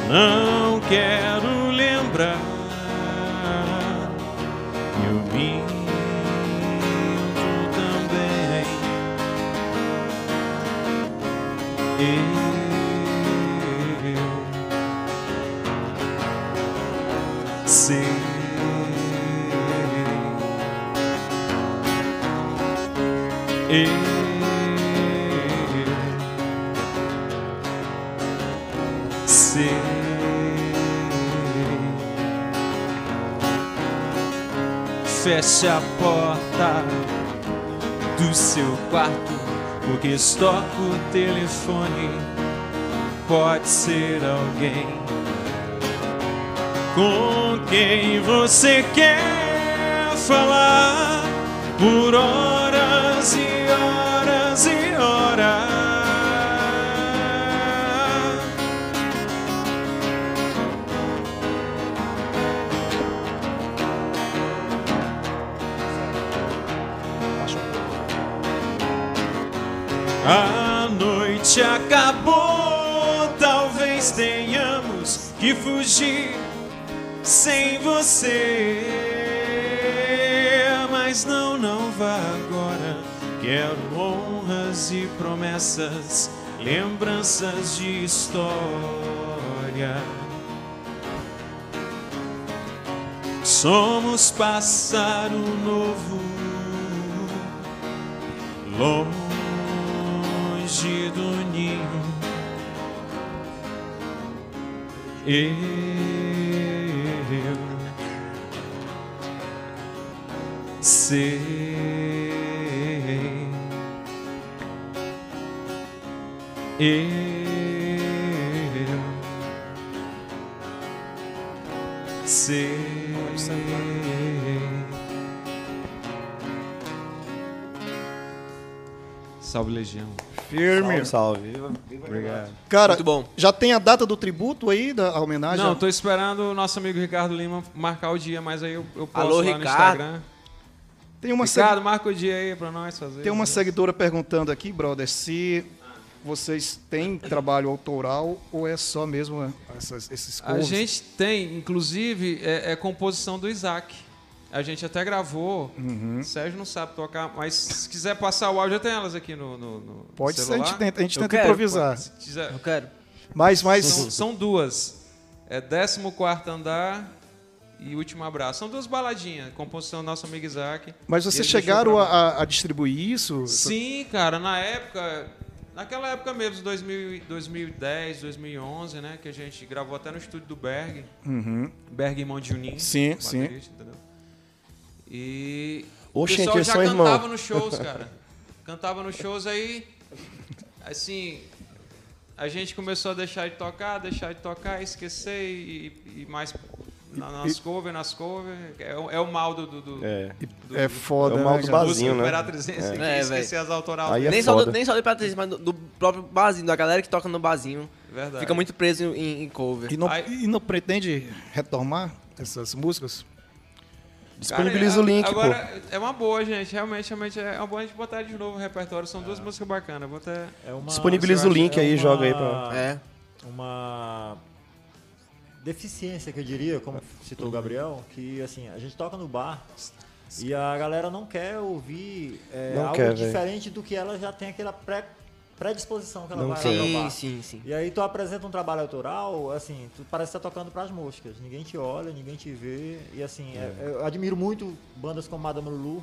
Não quero lembrar que eu minto eu sei. Eu sei. Feche a porta do seu quarto porque toca o telefone. Pode ser alguém com quem você quer falar por horas noite acabou, talvez tenhamos que fugir sem você. Mas não, não vá agora. Quero honras e promessas, lembranças de história. Somos pássaro novo, longe do ninho. Eu sei. Eu sei. Salve Legião. Firme. Salve, salve. Obrigado. Cara, Muito bom. já tem a data do tributo aí, da homenagem? Não, tô esperando o nosso amigo Ricardo Lima marcar o dia, mas aí eu, eu posto Alô, lá no Ricardo. Instagram. Tem uma, Ricardo, marca o dia aí pra nós fazer. tem uma seguidora perguntando aqui, brother, se vocês têm trabalho autoral ou é só mesmo essas- esses A covers? gente tem, inclusive, é, é composição do Isaac. A gente até gravou. Uhum. Sérgio não sabe tocar, mas se quiser passar o áudio, tenho elas aqui no, no, no Pode ser, a celular. gente tenta, a gente tenta quero, improvisar. Se quiser. Eu quero. Mas, mas São, são duas. É 14 andar e último abraço. São duas baladinhas. Composição do nosso amigo Isaac. Mas vocês chegaram a, a- distribuir isso? Sim, cara, na época, naquela época mesmo, 2000, 2010, 2011, né, que a gente gravou até no estúdio do Berg, Uhum. Berg irmão de Juninho, Sim, sim. entendeu? E Oxe, o pessoal eles já cantava irmão. nos shows, cara. cantava nos shows aí, assim, a gente começou a deixar de tocar, deixar de tocar, esquecer e, e mais na- nas covers, nas covers, é, o- é o mal do, do, do, É. do- É do- foda, É o mal né, do cara? barzinho. música né? imperatrizense, É. que É, esquecer as autorais. É nem, só do, nem só do Imperatriz, mas do, do próprio barzinho, da galera que toca no barzinho. Verdade. Fica muito preso em, em cover. E não, Aí- e não pretende retomar essas músicas? Disponibiliza Cara, o link, agora, pô. é uma boa, gente. Realmente, realmente é uma boa a gente botar de novo o repertório. São duas músicas bacanas. Vou até... É uma, Disponibiliza o link é aí, uma- joga aí pra. É. uma deficiência que eu diria, como citou o Gabriel, que assim, a gente toca no bar e a galera não quer ouvir é, Não algo quer, diferente do que ela já tem aquela pré, predisposição que ela Não vai Sim, sim, sim. E aí tu apresenta um trabalho autoral, assim, tu parece estar tocando pras moscas. Ninguém te olha, ninguém te vê. E assim, é- eu admiro muito bandas como Madame Lulu,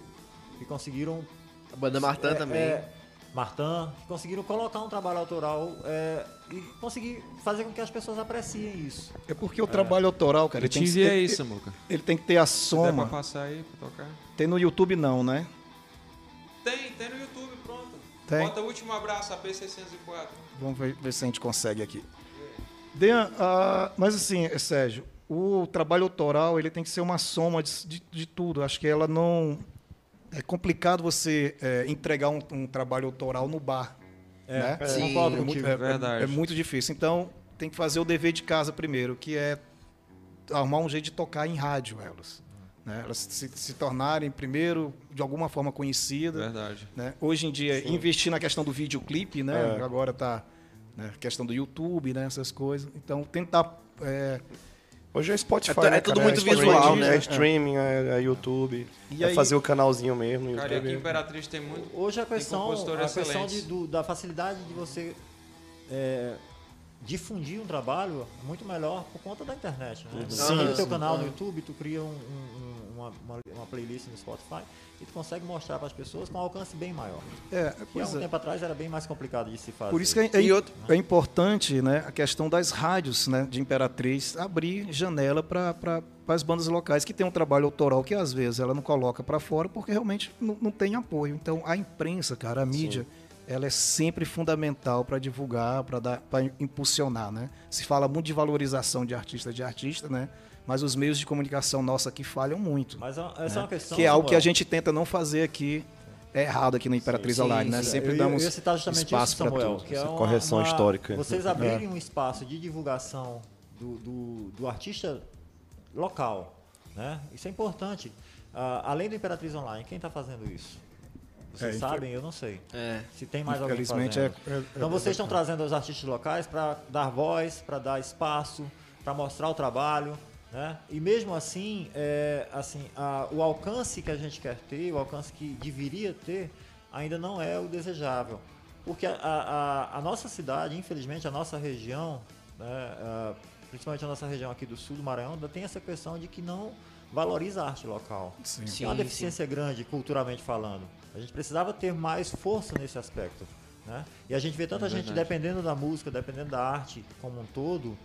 que conseguiram A banda Martin é, também. é, Martin, que conseguiram colocar um trabalho autoral é, e conseguir fazer com que as pessoas apreciem isso. É porque o trabalho autoral, cara, ele tem, que, tive aí, ele, Samuca. ele tem que ter a der pra soma. passar aí, pra tocar. Tem no YouTube não, né? Tem, tem no YouTube. Tem. Bota o último abraço, AP604. Vamos ver, ver se a gente consegue aqui. Dean, ah, mas assim, eh, Sérgio, o trabalho autoral ele tem que ser uma soma de, de, de tudo. Acho que ela não. É complicado você eh, entregar um, um trabalho autoral no bar. né? É, Sim. É muito, é- é- Verdade. é muito difícil. Então, tem que fazer o dever de casa primeiro, que é arrumar um jeito de tocar em rádio elas. Né? Elas se, se tornarem, primeiro, de alguma forma conhecidas. Verdade. né? Hoje em dia, investir na questão do videoclipe, né? É. Agora tá né? questão do YouTube, né? Essas coisas. Então, tentar... é, Hoje é Spotify, É tu- né, é tudo cara? muito streaming, visual, né? É streaming, é, é YouTube. E é aí- fazer o canalzinho mesmo Cara, aqui. Imperatriz tem muito. Hoje a questão, a questão de, do- da facilidade de você é, difundir um trabalho é muito melhor por conta da internet. Né? Tu Sim, cria o teu sim. canal no YouTube, tu cria um- um- um- uma, uma, uma playlist no Spotify e tu consegue mostrar para as pessoas com um alcance bem maior. É, Que há um é. tempo atrás era bem mais complicado de se fazer. Por isso que é, é- outro- é importante né, a questão das rádios né, de Imperatriz abrir janela para as bandas locais que têm um trabalho autoral que às vezes ela não coloca para fora porque realmente não, não tem apoio. Então a imprensa, cara, a mídia, ela é sempre fundamental para divulgar, para impulsionar. Né? Se fala muito de valorização de artista de artista, né? Mas os meios de comunicação nossa aqui falham muito. Mas é essa é uma questão. que é algo que a gente tenta não fazer aqui é errado aqui na Imperatriz Sim, Online, né? sim. Sempre eu, damos eu ia citar justamente espaço para tudo. que é uma- correção uma- histórica. Vocês abrirem um espaço de divulgação do, do, do artista local, né? Isso é importante. Ah, além do Imperatriz Online, quem está fazendo isso? Vocês É, sabem? Eu não sei. É. Se tem mais alguém fazendo. é- é- Então é- vocês estão trazendo os artistas locais para dar voz, para dar espaço, para mostrar o trabalho, né? E mesmo assim, é, assim a- o alcance que a gente quer ter, o alcance que deveria ter, ainda não é o desejável. Porque a, a- a- nossa cidade, infelizmente, a nossa região, né, principalmente a nossa região aqui do sul do Maranhão, ainda tem essa questão de que não valoriza a arte local. Sim. Tem uma Sim, deficiência grande, culturalmente falando. A gente precisava ter mais força nesse aspecto. Né? E a gente vê tanta gente dependendo da música, dependendo da arte como um todo,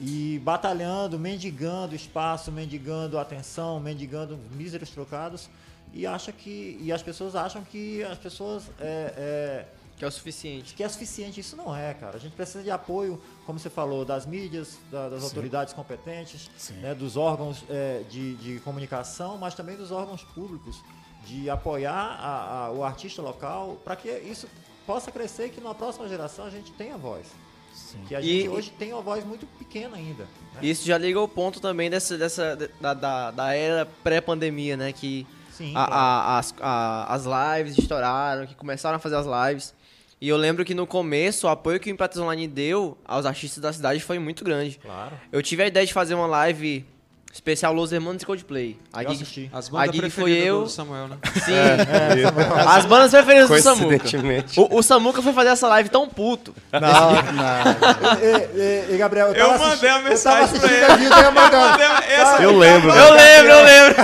e batalhando, mendigando espaço, mendigando atenção, mendigando míseros trocados, e acha que. E as pessoas acham que as pessoas. É, Que é o suficiente. é, que é suficiente. Isso não é, cara. A gente precisa de apoio, como você falou, das mídias, da- das autoridades competentes, Sim. né, dos órgãos é, de, de comunicação, mas também dos órgãos públicos, de apoiar a- a- o artista local para que isso possa crescer e que na próxima geração a gente tenha voz. Que a E- gente hoje tem uma voz muito pequena ainda. né? Isso já liga ao ponto também dessa, dessa da, da, da era pré-pandemia, né? Que Sim, a- claro. a- as, a- as lives estouraram, que começaram a fazer as lives. E eu lembro que no começo o apoio que o Impactos Online deu aos artistas da cidade foi muito grande. Claro. Eu tive a ideia de fazer uma live especial Los Hermanos e Coldplay. A Eu gig, assisti. As a bandas gig foi eu. do Samuel, né? Sim. As bandas preferidas do Samuca. O, o Samuca foi fazer essa live tão puto. Não, não. e, e, e, Gabriel, eu, Eu tava mandei a assistindo- eu mensagem pra ele. aqui, eu mandando. Essa Eu lembro. Eu lembro, eu lembro.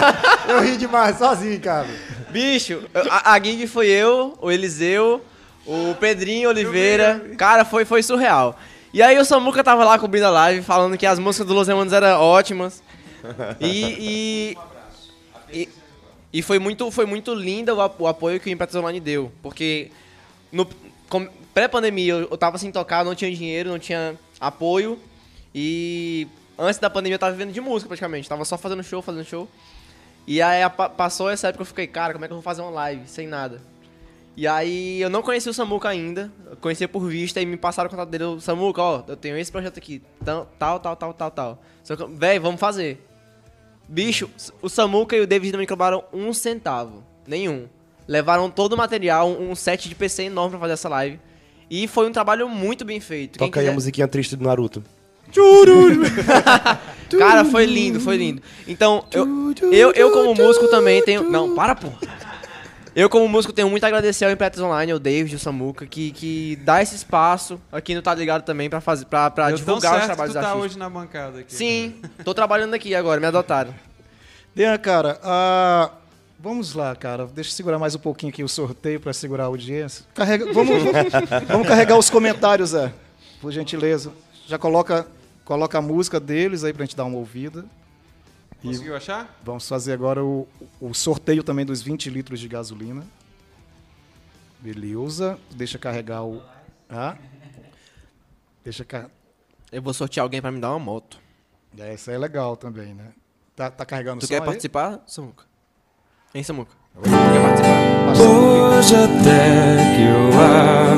Eu ri demais, sozinho, cara. Bicho, a, a gig foi eu, o Eliseu, o Pedrinho Oliveira. Cara, foi, foi surreal. E aí o Samuca tava lá cobrindo a live, falando que as músicas do Los Hermanos eram ótimas. E, e, e, e foi muito, foi muito linda o, apo- o apoio que o Impactos Online deu. Porque no pré-pandemia eu, eu tava sem tocar, não tinha dinheiro, não tinha apoio. E antes da pandemia eu tava vivendo de música praticamente. Tava só fazendo show, fazendo show. E aí passou essa época eu fiquei, cara, como é que eu vou fazer uma live sem nada? E aí eu não conhecia o Samuca ainda, eu conhecia por vista e me passaram o contato dele, Samuca, ó, eu tenho esse projeto aqui, tal, tal, tal, tal, tal. Só que, véi, vamos fazer. Bicho, o Samuca e o David não me cobraram um centavo, nenhum. Levaram todo o material, um, set de PC enorme pra fazer essa live. E foi um trabalho muito bem feito. Quem Toca aí a musiquinha triste do Naruto. Cara, foi lindo, foi lindo. Então, eu, eu, eu como músico também tenho. Não, para, pô. Eu, como músico, tenho muito a agradecer ao Impactos Online, ao David, ao Samuca, que, que dá esse espaço aqui no Tá Ligado também pra, fazer, pra, pra divulgar os trabalhos que tu dos tá hoje na bancada aqui. Sim, tô trabalhando aqui agora, me adotaram. Dean, cara, ah, vamos lá, cara. Deixa eu segurar mais um pouquinho aqui o sorteio para segurar a audiência. Carrega, vamos, vamos carregar os comentários, Zé. Por gentileza. Já coloca, coloca a música deles aí pra gente dar uma ouvida. E Conseguiu achar? vamos fazer agora o, o sorteio também dos 20 litros de gasolina. Beleza. Deixa carregar o. Ah? Deixa carregar. Eu vou sortear alguém pra me dar uma moto. É, isso aí é legal também, né? Tá, tá carregando o Tu som quer aí? participar, Samuca? Hein, Samuca? Tu quer participar? Hoje até que eu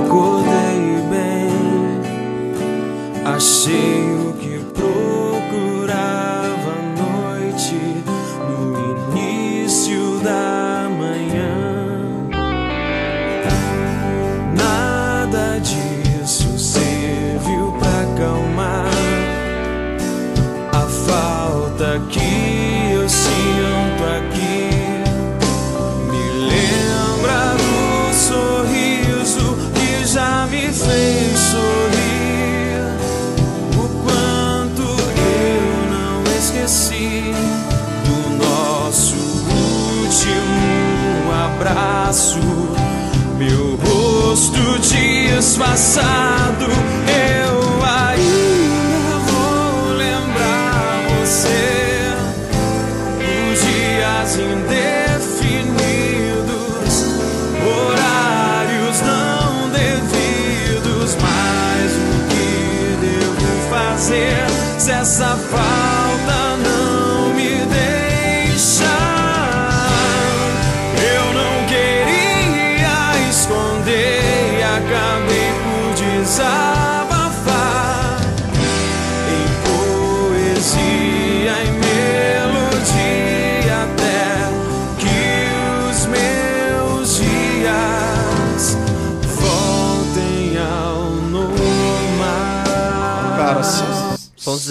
acordei bem, achei o disfarçado.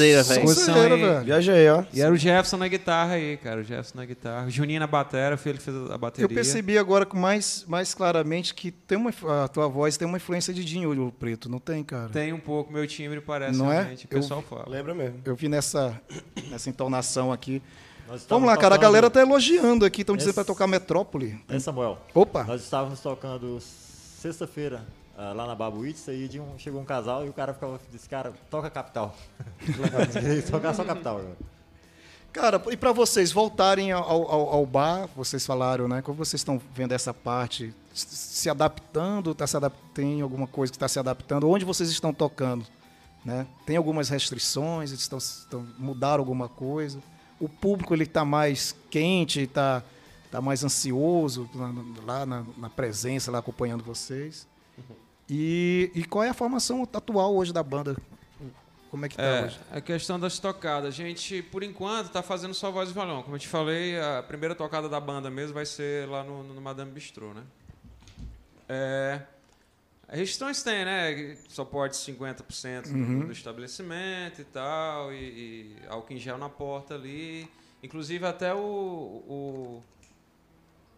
Sonzeira, velho. sonzeira, velho. Viajei, ó. E era o Jefferson na guitarra aí, cara. O Jefferson na guitarra. O Juninho na batera, foi ele que fez a bateria. Eu percebi agora com mais, mais claramente que tem uma, a tua voz tem uma influência de Dinho Olho Preto, não tem, cara? Tem um pouco, meu timbre parece Não é? realmente. O Eu- pessoal fala. Lembra mesmo. Eu vi nessa, nessa entonação aqui. Vamos lá, cara. A tocando- galera tá elogiando aqui, estão dizendo para tocar Metrópole. É, Samuel. Opa! Nós estávamos tocando sexta-feira ah, lá na Babuítes, aí de um, chegou um casal e o cara ficava, disse, cara, toca Capital. Tocar só Capital. agora. Cara, e para vocês voltarem ao, ao, ao bar, vocês falaram, né? Como vocês estão vendo essa parte? Se adaptando, tá se adap- tem alguma coisa que está se adaptando? Onde vocês estão tocando? Né? Tem algumas restrições? Estão, estão, mudaram alguma coisa? O público ele está mais quente, está tá mais ansioso lá, lá na, na presença, lá acompanhando vocês? E, e qual é a formação atual hoje da banda? Como é que tá É, hoje? a questão das tocadas. A gente, por enquanto, tá fazendo só voz e violão. Como eu te falei, a primeira tocada da banda mesmo vai ser lá no, no Madame Bistrô, né? É, restrições tem, né? Só pode 50% do, do estabelecimento e tal, e, e álcool em gel na porta ali. Inclusive até o, o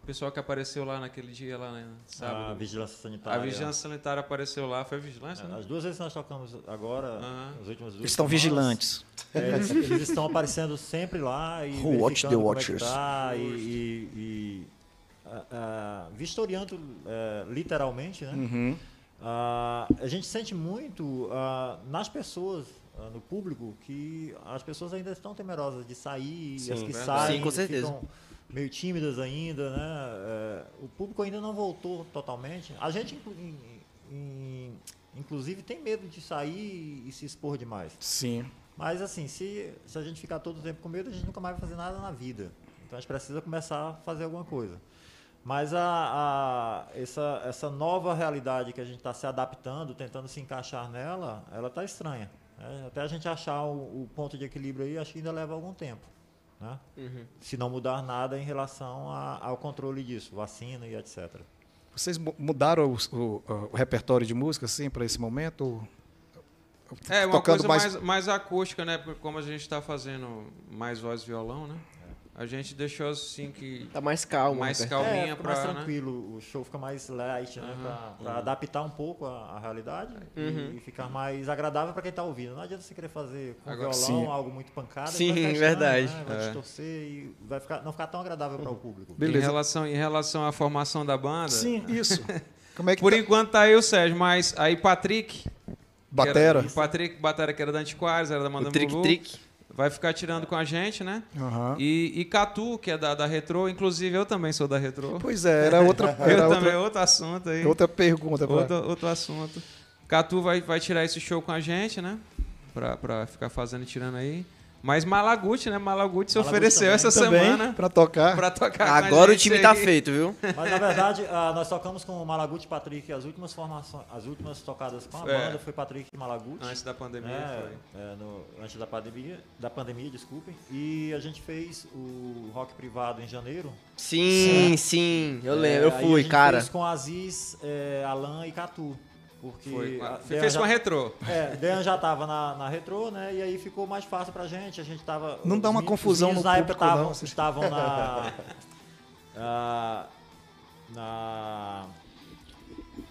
pessoal que apareceu lá naquele dia, lá, né? A Sábado. vigilância A sanitária. vigilância sanitária apareceu lá. Foi a vigilância, né? As duas vezes que nós tocamos agora, nas últimas duas Eles estão semanas, vigilantes. é, eles, eles estão aparecendo sempre lá e Who watch the é watchers? tá e, e- e, ah, ah, vistoriando eh, literalmente, né? Uhum. Ah, a gente sente muito ah, nas pessoas, ah, no público, que as pessoas ainda estão temerosas de sair, Sim, as que verdade. saem Sim, com certeza. ficam meio tímidas ainda, né? É, o público ainda não voltou totalmente. A gente, in- in- inclusive, tem medo de sair e se expor demais. Sim. Mas assim, se, se a gente ficar todo o tempo com medo, a gente nunca mais vai fazer nada na vida. Então a gente precisa começar a fazer alguma coisa. Mas a, a- essa, essa nova realidade que a gente está se adaptando, tentando se encaixar nela, ela está estranha. né? Até a gente achar o, o ponto de equilíbrio aí, acho que ainda leva algum tempo. Né? Se não mudar nada em relação a- ao controle disso, vacina e etc. Vocês mu- mudaram o, o- o repertório de música, assim, para esse momento? É, uma Tocando coisa mais- mais... Mais, acústica, né? Porque como a gente está fazendo mais voz e violão, né? A gente deixou assim que... Tá mais calmo. Mais né? calminha é, fica mais pra, né? tranquilo, o show fica mais light, né? Para adaptar um pouco a, a realidade e, e ficar mais agradável para quem está ouvindo. Não adianta você querer fazer com Agora- violão Sim. algo muito pancada. Sim, vai verdade. Né? Vai É. distorcer e vai ficar, não ficar tão agradável para o público. Em Beleza. relação, em relação à formação da banda... Sim, isso. Como é que Por tá? enquanto tá aí o Sérgio, mas aí Patrick... Batera? Era, Patrick Batera, que era da Antiquários, era da O Madame trick trick. Vai ficar tirando com a gente, né? Aham. E, e Catu, que é da, da Retro, inclusive eu também sou da Retro. Pois é, era outra, eu era também, outra, outro assunto aí. outra pergunta. pra- Outro, outro assunto. Catu vai, vai tirar esse show com a gente, né? Pra, pra ficar fazendo e tirando aí. Mas Malaguti, né? Malaguti se Malaguti ofereceu também. essa Também, semana para tocar. pra tocar Agora o time aí. tá feito, viu? Mas na verdade, ah, nós tocamos com o Malaguti e Patrick as últimas formações, as últimas tocadas com a É. banda foi Patrick e Malaguti. Antes da pandemia, né, foi. é, no- antes da pandemia, da pandemia, desculpem. E a gente fez o rock privado em janeiro. Sim, sim. Eu lembro, eu É, aí a fui, gente cara. Fez com Aziz, é, Alan e Catu. Porque Foi. a- Fe- Dean Fez já- com a Retro. É, Dean já tava na, na retrô, né? E aí ficou mais fácil pra gente. A gente tava. Não dá uma meninos- confusão no na público, tavam- não. assim. estavam na. ah, na.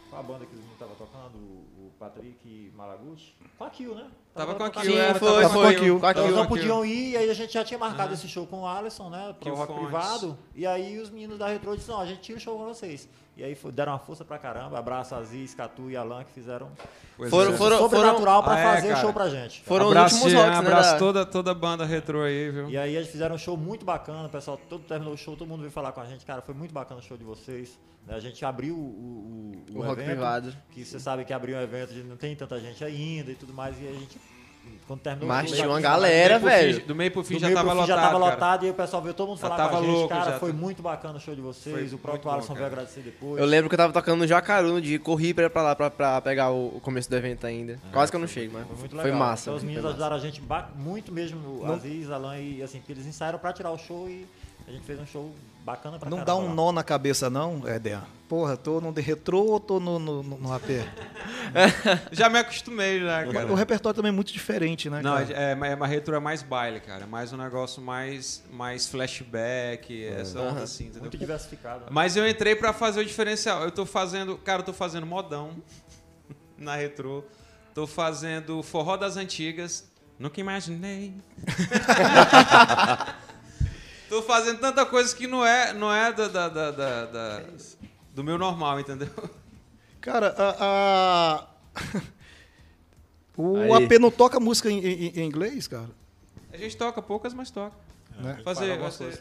Qual a banda que meninos estavam tocando? O, o Patrick Malaguti? Com a Kill, né? Tava com a Kill, era, foi, tava com a foi. Kill. A Eles não podiam ir, e aí a gente já tinha marcado esse show com o Alisson, né? Pro Kill rock Fontes. privado. E aí os meninos da Retro disseram, não, a gente tira o show com vocês. E aí foi- deram uma força pra caramba. Abraço a Aziz, Catu e Alan que fizeram Pois Foram- é. foram- sobrenatural pra Ah, é, fazer o cara. show pra gente. Foram abraço, os últimos rocks, né? abraço da- toda, toda a banda retrô aí, viu? E aí eles fizeram um show muito bacana, o pessoal todo terminou o show, todo mundo veio falar com a gente, cara, foi muito bacana o show de vocês. né? A gente abriu o, o, o, O rock evento, privado. que você sabe que abriu um evento, de não tem tanta gente ainda e tudo mais, e a gente, quando terminou Mas tinha uma galera, Do meio pro velho. fim- Do meio pro fim do já meio tava pro fim lotado, já tava cara. lotado e o pessoal veio todo mundo Já falar com a tava gente, louco, cara, já foi tá- muito bacana o show de vocês, Foi o próprio muito bom, Alisson veio agradecer depois. Eu lembro que eu tava tocando no Jacaru no dia, corri pra, pra lá pra, pra pegar o, começo do evento ainda. Quase que eu não chego, mas Foi muito foi legal. massa. Então, os meninos ajudaram a gente muito mesmo, Aziz, Alan, e assim, porque eles ensaiaram pra tirar o show e a gente fez um show bacana pra Não dá um lá. nó na cabeça, não, Éder? Porra, tô no de retrô ou tô no, no, no- no AP? Já me acostumei, né, cara? O repertório também é muito diferente, né, Não, cara? é, é, é, mas retro é mais baile, cara. É mais um negócio mais, mais flashback, essa onda assim, entendeu? Muito diversificado. né? Mas eu entrei pra fazer o diferencial. Eu tô fazendo, cara, eu tô fazendo modão na retrô. Tô fazendo forró das antigas. Nunca imaginei. tô fazendo tanta coisa que não é, não é da, da- da- da- da- do meu normal, entendeu? Cara, a... a- o Aí. AP não toca música em, em- em inglês, cara? A gente toca poucas, mas toca. Né? Fazer, algumas você...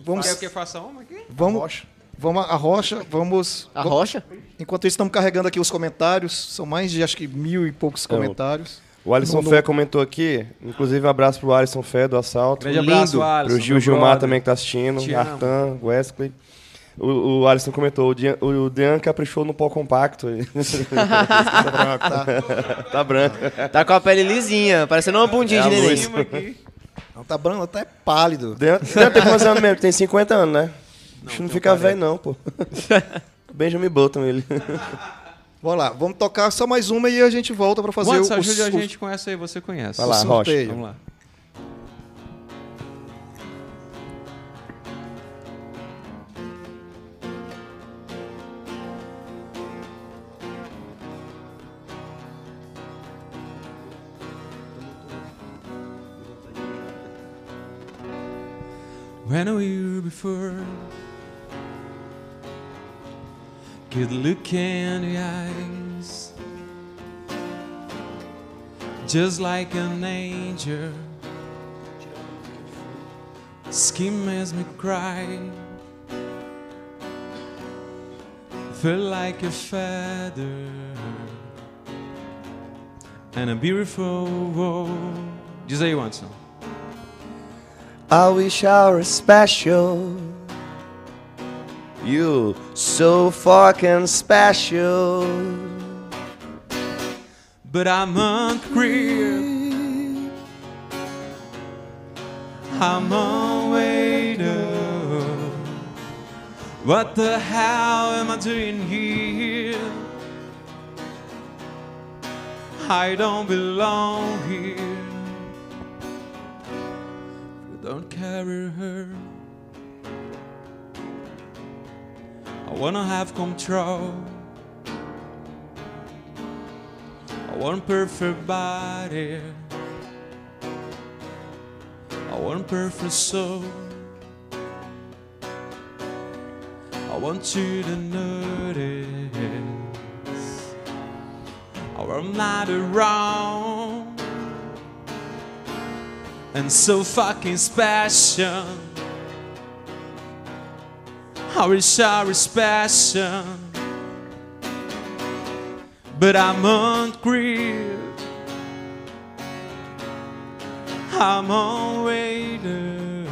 Vamos, Quer que faça uma aqui? vamos, vamos a rocha, vamos... A rocha? Enquanto isso, estamos carregando aqui os comentários. São mais de, acho que, mil e poucos É, comentários. O Alisson No- Fé comentou aqui, inclusive um abraço pro Alisson Fé do Assalto. Grande abraço, Alisson. Pro Gil Gilmar brother. também que tá assistindo, Te Artan, Wesley. O, o Alisson comentou, o Dean, o Dean caprichou no pó compacto. tá branco. Tá com a pele lisinha, parecendo uma bundinha É de neném. luz. Cima aqui. Não, tá branco, tá é pálido. Dean, Dean tem quantos anos mesmo? Tem 50 anos, né? Acho que não fica 40. velho não, pô. Benjamin Button ele. Vamos lá, vamos tocar só mais uma e a gente volta para fazer Quantos o, o, ajude a o- gente com essa aí, você conhece. Vai lá, sorteio. Vamos lá. When we were before Could look in the eyes Just like an angel Skin makes me cry Feel like a feather And a beautiful world Diz aí, Watson. I wish I were special. You so fucking special. But I'm unclear. I'm on waiter. What the hell am I doing here? I don't belong here. Don't carry her. I wanna have control. I want perfect body. I want perfect soul. I want you to notice. Or I'm not around. And so fucking special. I wish I was special. But I'm ungrieved. I'm on waiter.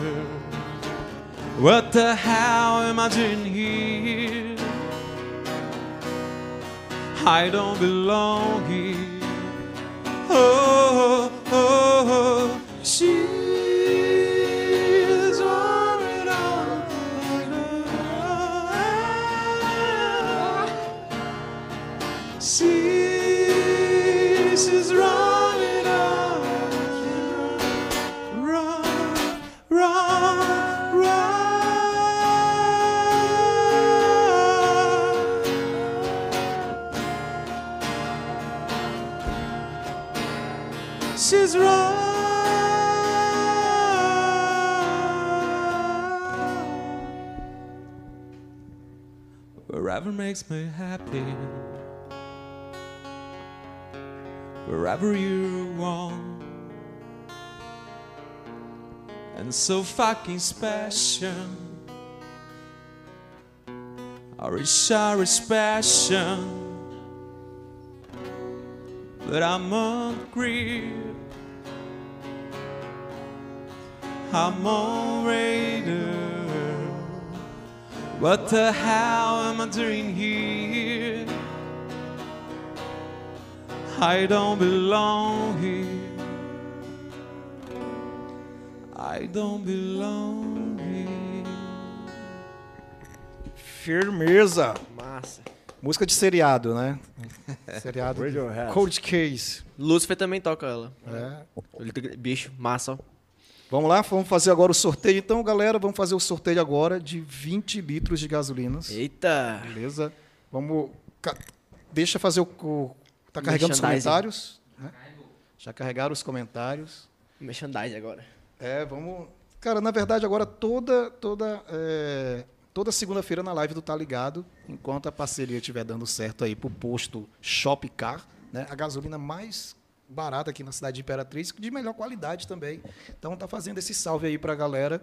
What the hell am I doing here? I don't belong here. Oh, oh, oh, wherever makes me happy. Wherever you want. And so fucking special. I wish I was special. But I'm on grip. I'm on radar. What the hell am I doing here? I don't belong here. I don't belong here. Firmeza. Massa. Música de seriado, né? seriado. Cold Case. Lúcifer também toca ela. É. Bicho, massa, ó. Vamos lá, vamos fazer agora o sorteio. Então, galera, vamos fazer o sorteio agora de 20 litros de gasolinas. Eita. Beleza? Vamos. Deixa fazer o. o tá carregando os comentários? né? Já carregaram os comentários. Merchandise agora. É, vamos. Cara, na verdade, agora toda toda é, toda segunda-feira na live do Tá Ligado, enquanto a parceria estiver dando certo aí pro posto Shop Car, né? A gasolina mais barata aqui na cidade de Imperatriz, de melhor qualidade também. Então tá fazendo esse salve aí pra galera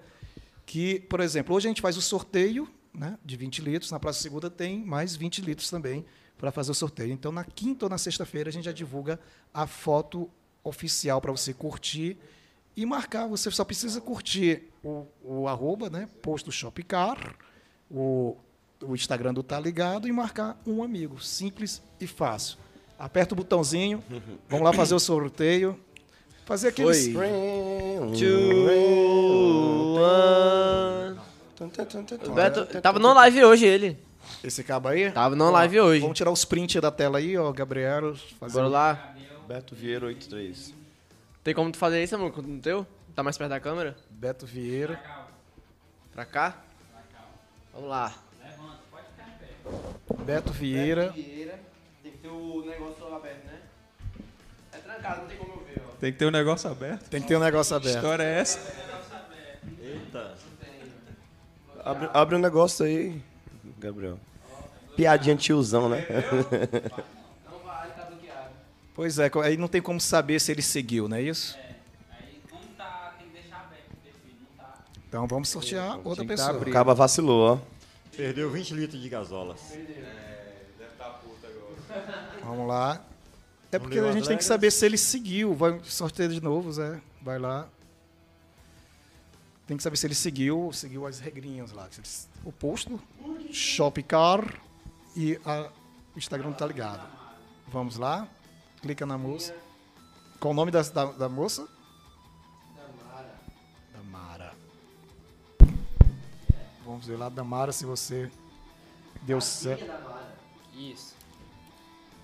que, por exemplo, hoje a gente faz o sorteio, né, de 20 litros, na próxima segunda tem mais 20 litros também para fazer o sorteio. Então na quinta ou na sexta-feira a gente já divulga a foto oficial para você curtir e marcar. Você só precisa curtir o, o arroba, né? Posto Shopcar, o, o Instagram do Tá Ligado e marcar um amigo. Simples e fácil. Aperta o botãozinho, vamos lá fazer o sorteio. Fazer aqueles. Foi. Two, one. O Beto, tava no live hoje ele. Esse cabo aí? Tava no live hoje. Vamos tirar os prints da tela aí, ó, Gabriel. Fazer Bora lá. Beto Vieira 83. Tem como tu fazer isso, amor? No teu? Tá mais perto da câmera? Beto Vieira. Pra cá? Vamos lá. Beto Vieira. Vieira. Tem que ter o negócio aberto, né? É trancado, não tem como eu ver, ó. Tem que ter um negócio aberto. Tem que ter um negócio Que aberto. história é essa? Eita. Abre, abre um negócio aí, Gabriel. Piadinha tiozão, né? Não vai, tá bloqueado. Pois é, aí não tem como saber se ele seguiu, não é isso? Aí não tá, tem que deixar aberto o perfil, não tá. Então vamos sortear outra que tá pessoa. abrindo. Acaba vacilou, ó. Perdeu 20 litros de gasolas. Vamos lá. É porque a gente tem que saber se ele seguiu. Vai sorteio de novo, Zé. Vai lá. Tem que saber se ele seguiu, seguiu as regrinhas lá. O posto, Shopcar e a- o Instagram tá ligado. Vamos lá. Clica na moça. Qual o nome da, da, da moça? Damara. Vamos ver lá, Damara, se você deu certo. Isso.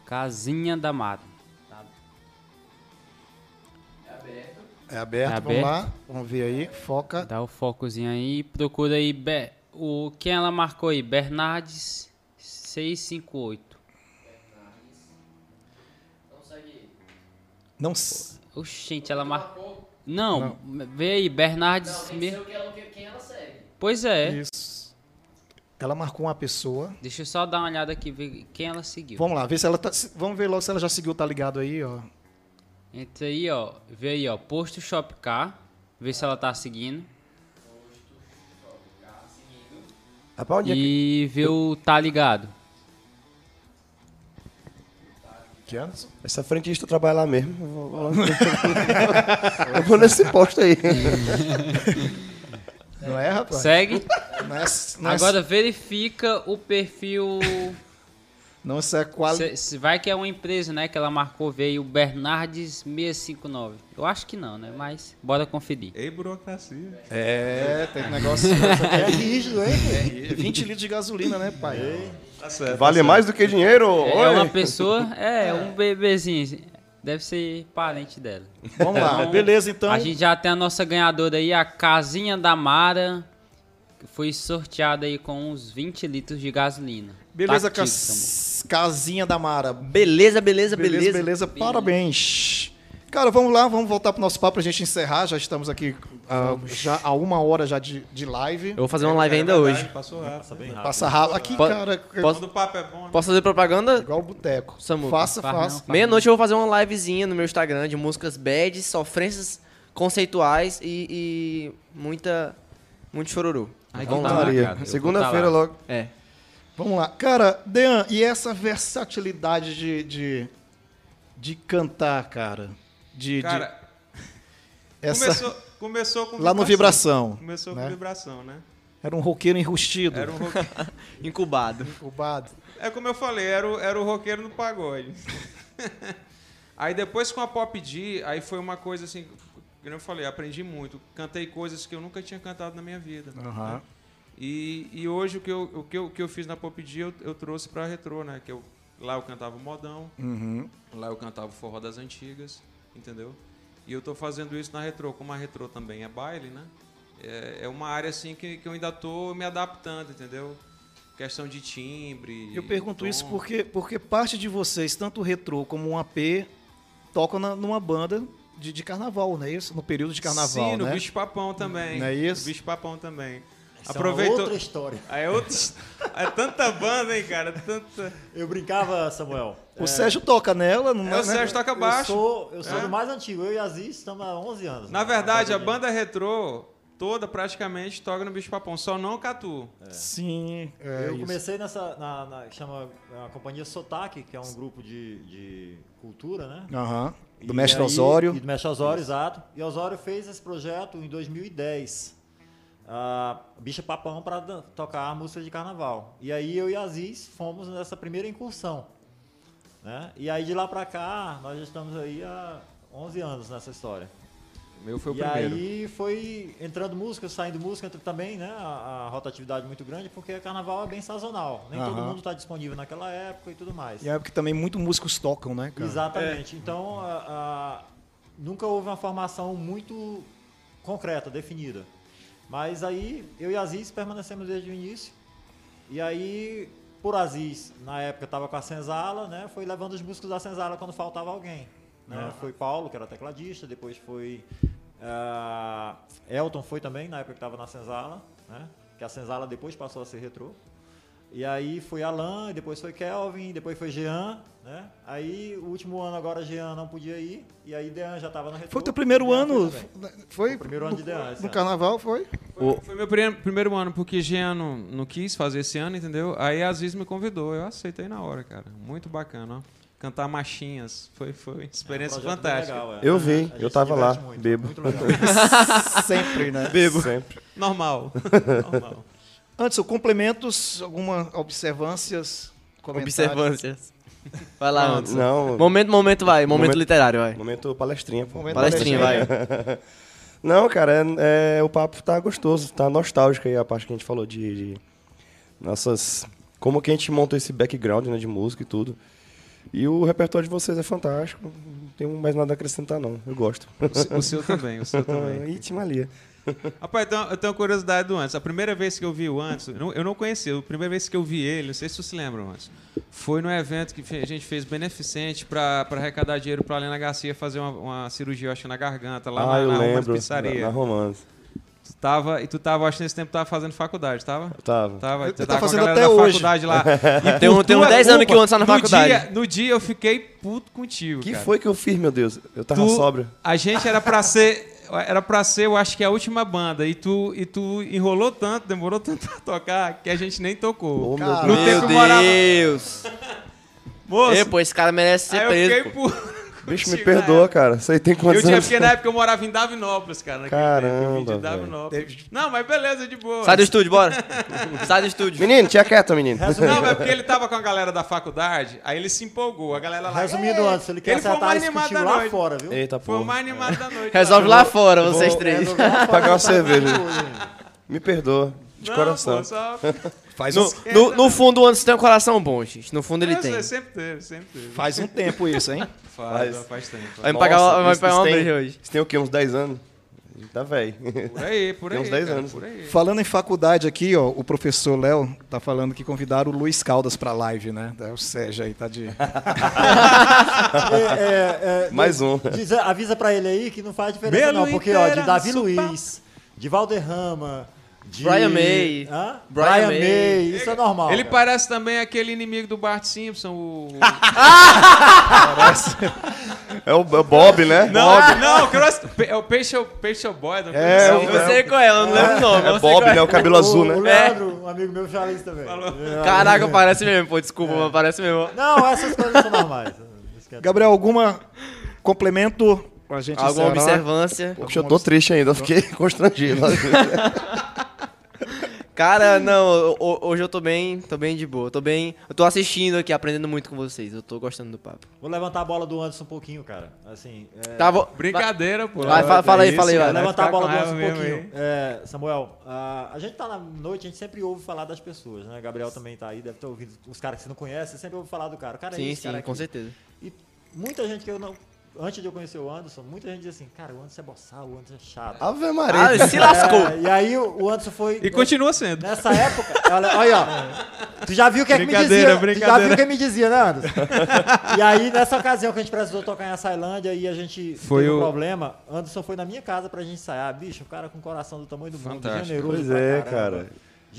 Casinha da Mata. É aberto, É vamos aberto. lá. Vamos ver aí. Foca. Dá o focozinho aí. Procura aí. Be- o, quem ela marcou aí? Bernardes 658. Não. s- Oxente, ela marcou. Não, vê aí, Bernardes. me- Quem ela segue? Pois é. Isso. Ela marcou uma pessoa. Deixa eu só dar uma olhada aqui, ver quem ela seguiu. Vamos lá, ver se ela tá. Vamos ver logo se ela já seguiu, tá ligado aí, ó. Entra aí, ó. Vê aí, ó. Posto Shopcar. Vê se ela tá seguindo. Rapaz, onde é que... E vê o Tá Ligado. Que anos? Essa frentista trabalha lá mesmo. Eu vou. Eu vou nesse posto aí. Não é, rapaz? Segue. Não é, não é- Agora verifica o perfil. não isso é quali... Se, se vai que é uma empresa, né? Que ela marcou, veio o Bernardes 659. Eu acho que não, né? Mas bora conferir. Ei, burocracia. É, tem um negócio. É rígido, hein? é 20 litros de gasolina, né, pai? Tá certo. Vale mais do que dinheiro? É Oi. uma pessoa, é um bebezinho. Deve ser parente dela. Vamos lá, beleza então. A gente já tem a nossa ganhadora aí, a Casinha da Mara. Que foi sorteada aí com uns 20 litros de gasolina. Beleza, cas... casinha da Mara. Beleza, beleza, Beleza, beleza. beleza, parabéns. Cara, vamos lá, vamos voltar pro nosso papo pra gente encerrar. Já estamos aqui ah, já há uma hora já de, de live. Eu vou fazer uma live É ainda verdade, hoje. Passou rápido. Passa bem rápido. Passa rápido. Aqui, cara, posso- Quando o papo é bom, né? Posso fazer propaganda? igual o boteco. Samuca. Faça, Faz faça. não, Meia-noite eu vou fazer uma livezinha no meu Instagram de músicas bad, sofrências conceituais e, e muita. muito chororô. Ai, que Vamos lá. Maria. cara, eu vou Segunda-feira tá lá. logo. É. Vamos lá. Cara, Dean, e essa versatilidade de, de, de cantar, cara? De, de- Cara, essa... começou, começou com Lá no Vibração. Começou né? com vibração, né? Era um roqueiro enrustido. Era um roque... Incubado. incubado. É como eu falei, era o, era o roqueiro no pagode. aí depois com a Pop D, aí foi uma coisa assim, como eu falei, aprendi muito. Cantei coisas que eu nunca tinha cantado na minha vida. Aham. né? E, e hoje o que eu, o que eu, o que eu fiz na Pop D eu, eu trouxe pra retrô, né? Que eu, lá eu cantava o modão, Uhum. lá eu cantava o forró das antigas, entendeu? E eu tô fazendo isso na retrô, como a retrô também é baile, né? É, é uma área assim que, que eu ainda tô me adaptando, entendeu? Questão de timbre. Eu pergunto isso tom. porque, porque parte de vocês, tanto o retrô como um AP, tocam na- numa banda de, de carnaval, não é isso? No período de carnaval, Sim, no né? Bicho Papão também. Não é isso? No Bicho Papão também. Essa Aproveitou. é uma outra história. É, outra... é tanta banda, hein, cara? Tanta... Eu brincava, Samuel. O Sérgio toca nela, não É, o né? Sérgio toca Eu baixo. sou, eu sou É. do mais antigo. Eu e Aziz estamos há 11 anos. Na né? verdade, a banda retrô toda praticamente toca no Bicho Papão, só não o Catu. Sim, é eu isso. comecei nessa. Na, na- chama a companhia Sotaque, que é um grupo de, de cultura, né? Aham. Do E Mestre aí- Osório. E do Mestre Osório, exato. E Osório fez esse projeto em 2010. A Bicha Papão para tocar a música de carnaval. E aí eu e Aziz fomos nessa primeira incursão. Né? E aí de lá para cá, nós já estamos aí há 11 anos nessa história. O meu foi o e primeiro. aí foi entrando música, saindo música, entra também, né? A, a rotatividade muito grande, porque carnaval é bem sazonal. Nem todo mundo está disponível naquela época e tudo mais. E é porque também muitos músicos tocam, né, cara? Exatamente. Então, a- a- nunca houve uma formação muito concreta, definida. Mas aí, eu e Aziz permanecemos desde o início. E aí, por Aziz, na época estava com a Senzala, né? Foi levando os músicos da Senzala quando faltava alguém. Né? Foi Paulo, que era tecladista, depois foi... ah, Elton foi também, na época que estava na Senzala, né? Que a Senzala depois passou a ser retrô. E aí foi Alan, depois foi Kelvin, depois foi Jean, né? Aí o último ano agora Jean não podia ir, e aí Dean já estava na retrô. Foi o teu primeiro ano? foi. Foi? o primeiro ano de Dean, No ano. carnaval, foi? Foi, foi meu primeiro, primeiro ano, porque Jean não, não quis fazer esse ano, entendeu? Aí a Aziz me convidou, eu aceitei na hora, cara. Muito bacana, ó. Cantar machinhas, foi, foi uma experiência É um fantástica. legal, é. Eu vi, eu tava lá, muito, bebo. Muito legal. Sempre, né? Bebo. Sempre. Normal. Normal. Antes, complementos, alguma observâncias, comentários? Observâncias. Vai lá, Anderson. Não, Momento, momento vai. Momento, Momento- literário, vai. momento palestrinha, pô. Momento Palestrinha, vai. Não, cara, é, é- o papo tá gostoso, tá nostálgico aí a parte que a gente falou de, de nossas. Como que a gente montou esse background né, de música e tudo. E o repertório de vocês é fantástico. Não tenho mais nada a acrescentar, não. Eu gosto. O, se- o seu também, o seu também. Ih, Rapaz, então, eu tenho uma curiosidade do Anderson. A primeira vez que eu vi o Anderson, eu não- eu conhecia, a primeira vez que eu vi ele, não sei se vocês se lembram, Anderson, foi no evento que a gente fez beneficente para arrecadar dinheiro para a Helena Garcia fazer uma, uma cirurgia, eu acho, na garganta, lá ah, na, eu na lembro. Pizzaria. Na, na Romance. Tu tava, e tu tava, acho que nesse tempo, tava fazendo faculdade, tava? Eu tava. Tava, Eu- tu eu tava tô com a fazendo galera até da hoje. faculdade lá. E Tem um- tem uns tua 10 anos que o Anderson tá na no faculdade. Dia, no dia eu fiquei puto contigo, que cara. foi que eu fiz, meu Deus? Eu tava Tu- sóbrio. A gente era pra ser. Era pra ser, eu acho que a última banda. E tu, e tu enrolou tanto, demorou tanto pra tocar, que a gente nem tocou. Ô, meu Deus. tempo Meu que eu morava- Deus. Moço, Ei, pô, esse cara merece aí ser eu preso. fiquei pô. puto. Bicho, me perdoa, cara. Você tem Eu quantos tinha, anos? porque na época eu morava em Davinópolis, cara. Caramba, tempo. Eu vim de velho. Davinópolis. Não, mas beleza, de boa. Sai do estúdio, bora. Sai do estúdio. Menino, tinha quieto, menino. Não, mas porque ele tava com a galera da faculdade, aí ele se empolgou. A galera lá. Resumindo, "É". antes, ele quer Ele acertar mais isso animado lá fora, viu? Eita, Foi o pô. mais animado da noite. Resolve lá. lá fora, vocês três. Pagar uma tá cerveja. Me perdoa. De Não, coração. Pô, só... Faz, No, um, no, no fundo, o Anderson tem um coração bom, gente. No fundo, ele tem. Sempre teve, sempre teve. faz um tempo isso, hein? Faz, Faz. faz tempo. Vai me Nossa, pagar, vai pagar uma breja hoje. Você tem o quê? Uns 10 anos? Tá velho. Por aí, por aí. Tem uns 10 cara, anos. Por aí. Falando em faculdade aqui, ó, o professor Léo tá falando que convidaram o Luiz Caldas pra live, né? É o Sérgio aí, tá de. É, é, é, Mais um. diz- avisa pra ele aí que não faz diferença Belo não, porque ó, de Davi. Luiz, de Valderrama, de... Brian May. Hã? Brian Brian, May. May. isso é normal. Ele cara. parece também aquele inimigo do Bart Simpson, o. É o, é o Bob, né? Não, não, o Cross- é o Peixe, Peixe Boy. não É, o- Eu sei qual é, eu não lembro o nome. É Bob, né? O cabelo azul, O né? Leandro, um amigo meu, fala isso também. É. Caraca, parece mesmo, pô, desculpa, mas parece mesmo. Não, essas coisas são normais. Gabriel, alguma complemento pra gente Alguma encerrar? observância. Poxa, eu tô triste ainda, eu fiquei constrangido. Cara, não, ho- hoje eu tô bem, tô bem de boa. Tô bem. Eu tô assistindo aqui, aprendendo muito com vocês. Eu tô gostando do papo. Vou levantar a bola do Anderson um pouquinho, cara. Assim, é, Tá, vou. Brincadeira, pô. Vai, fala- fala aí, É fala aí, vai. cara, levantar a bola do Anderson um pouquinho. É, Samuel, a, a gente tá na noite, a gente sempre ouve falar das pessoas, né? Gabriel também tá aí, deve ter ouvido os caras que você não conhece, você sempre ouve falar do cara. O cara é Sim, esse, sim, cara com aquele. certeza. E muita gente que eu não. Antes de eu conhecer o Anderson, muita gente dizia assim, cara, o Anderson é boçal, o Anderson é chato. Ave Maria. Ah, se lascou. É, e aí o o Anderson foi. E continua sendo. Nessa época, olha, olha ó. Tu já viu o que é que me Brincadeira, dizia? Tu já viu o que me dizia, né, Anderson? e aí, nessa ocasião que a gente precisou tocar em Açailândia e a gente Foi teve um o- problema, Anderson foi na minha casa pra gente ensaiar. Bicho, o cara com coração do tamanho do mundo, Fantástico. generoso Pois é, caramba. cara.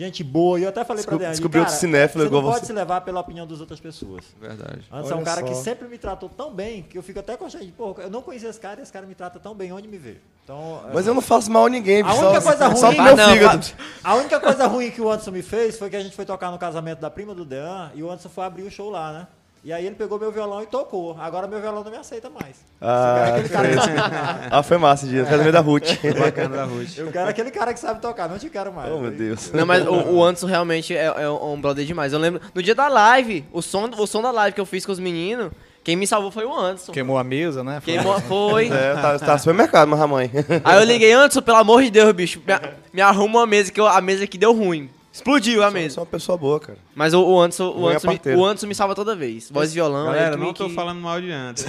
Gente boa. E eu até falei pra Descob- Deane, descobriu cara, outro cinéfilo você não pode você. se levar pela opinião das outras pessoas. Verdade. Anderson é um cara que só. sempre me tratou tão bem que eu fico até constrangido. Pô, eu não conhecia esse cara e esse cara me trata tão bem onde me vê. Então, Mas eu não faço mal a ninguém, A única só, coisa só ruim- pro meu não, fígado. A única coisa ruim que o Anderson me fez foi que a gente foi tocar no casamento da prima do Dean e o Anderson foi abrir o show lá, né? E aí ele pegou meu violão e tocou. Agora meu violão não me aceita mais. Ah, aquele cara tocar. Ah, foi massa esse dia. Casamento da Ruth. Bacana da Ruth. Eu quero aquele cara que sabe tocar, não te quero mais. oh, meu Deus. Não, mas o, o Anderson realmente é, é um brother demais. Eu lembro, no dia da live, o som, o som da live que eu fiz com os meninos, quem me salvou foi o Anderson. Queimou a mesa, né? Foi- Queimou, foi. É, tá, tá no supermercado, mas a mãe. Aí eu liguei, Anderson, pelo amor de Deus, bicho, me, me arruma uma mesa, que eu- a mesa que deu ruim. Explodiu a mesa. sou uma pessoa boa, cara. Mas o, o Anderson, o é Anderson, me, o Anderson me salva toda vez. Voz e violão. Galera, não tô que- falando mal de antes.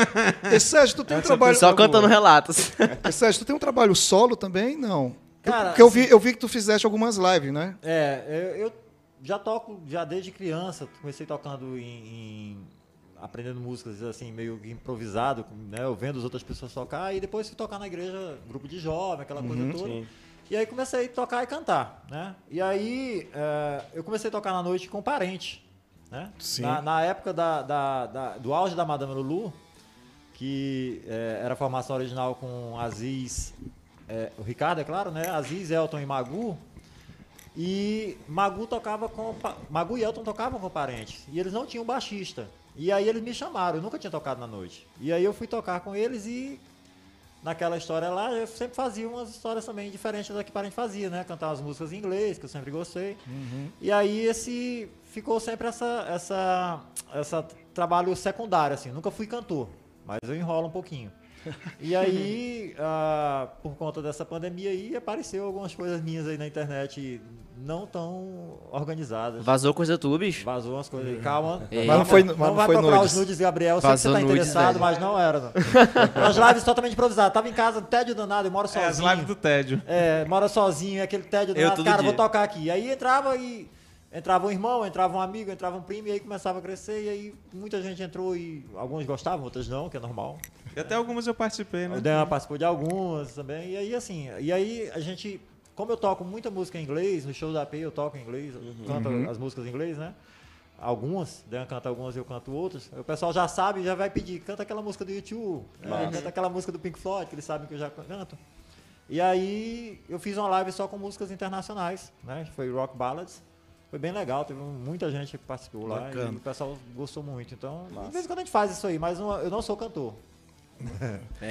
E, Sérgio, tu tem um trabalho. Só cantando relatos. E, Sérgio, tu tem um trabalho solo também? Não. Cara, Porque eu vi, eu vi que tu fizeste algumas lives, né? É, eu, eu já toco já desde criança. Comecei tocando em, em- aprendendo músicas assim meio improvisado, né? Eu vendo as outras pessoas tocar e depois fui tocar na igreja, grupo de jovem, aquela coisa toda. sim. E aí comecei a tocar e cantar, né? E aí é, eu comecei a tocar na noite com parente, né? Sim. Na, na época da, da- da- do auge da Madame Lulu, que é, era a formação original com Aziz, é, o Ricardo, é claro, né? Aziz, Elton e Magu. E Magu tocava com. Magu e Elton tocavam com parentes. E eles não tinham baixista. E aí eles me chamaram, eu nunca tinha tocado na noite. E aí eu fui tocar com eles e naquela história lá, eu sempre fazia umas histórias também diferentes da que parente fazia, né? Cantar umas músicas em inglês, que eu sempre gostei. E aí esse ficou sempre essa essa essa trabalho secundário assim, nunca fui cantor, mas eu enrolo um pouquinho. E aí, ah, por conta dessa pandemia aí, apareceu algumas coisas minhas aí na internet não tão organizadas. Vazou coisa tua, bicho. Vazou umas coisas aí. Calma. Mas calma. não foi- mas não vai foi procurar nudes. os nudes, Gabriel. Eu sei que você Vazou tá nudes, interessado, velho. mas não era. Não. As lives totalmente improvisadas. Tava em casa, tédio danado, eu moro É sozinho. as lives do tédio. É, mora sozinho, aquele tédio Eu danado. Cara, dia. vou tocar aqui. Aí entrava e. Entrava um irmão, entrava um amigo, entrava um primo, e aí começava a crescer, e aí muita gente entrou e alguns gostavam, outros não, que é normal. E até algumas eu participei, né? O Dan participou de algumas também. E aí, assim, e aí a gente. Como eu toco muita música em inglês, no show da AP eu toco em inglês, eu canto as músicas em inglês, né? Algumas, Dan canta algumas, eu canto outras. O pessoal já sabe, já vai pedir, canta aquela música do YouTube, né? canta aquela música do Pink Floyd, que eles sabem que eu já canto. E aí eu fiz uma live só com músicas internacionais, né? Foi Rock Ballads. Foi bem legal, teve muita gente que participou lá Bacana. e o pessoal gostou muito. Então, de vez em quando a gente faz isso aí, mas eu não sou cantor.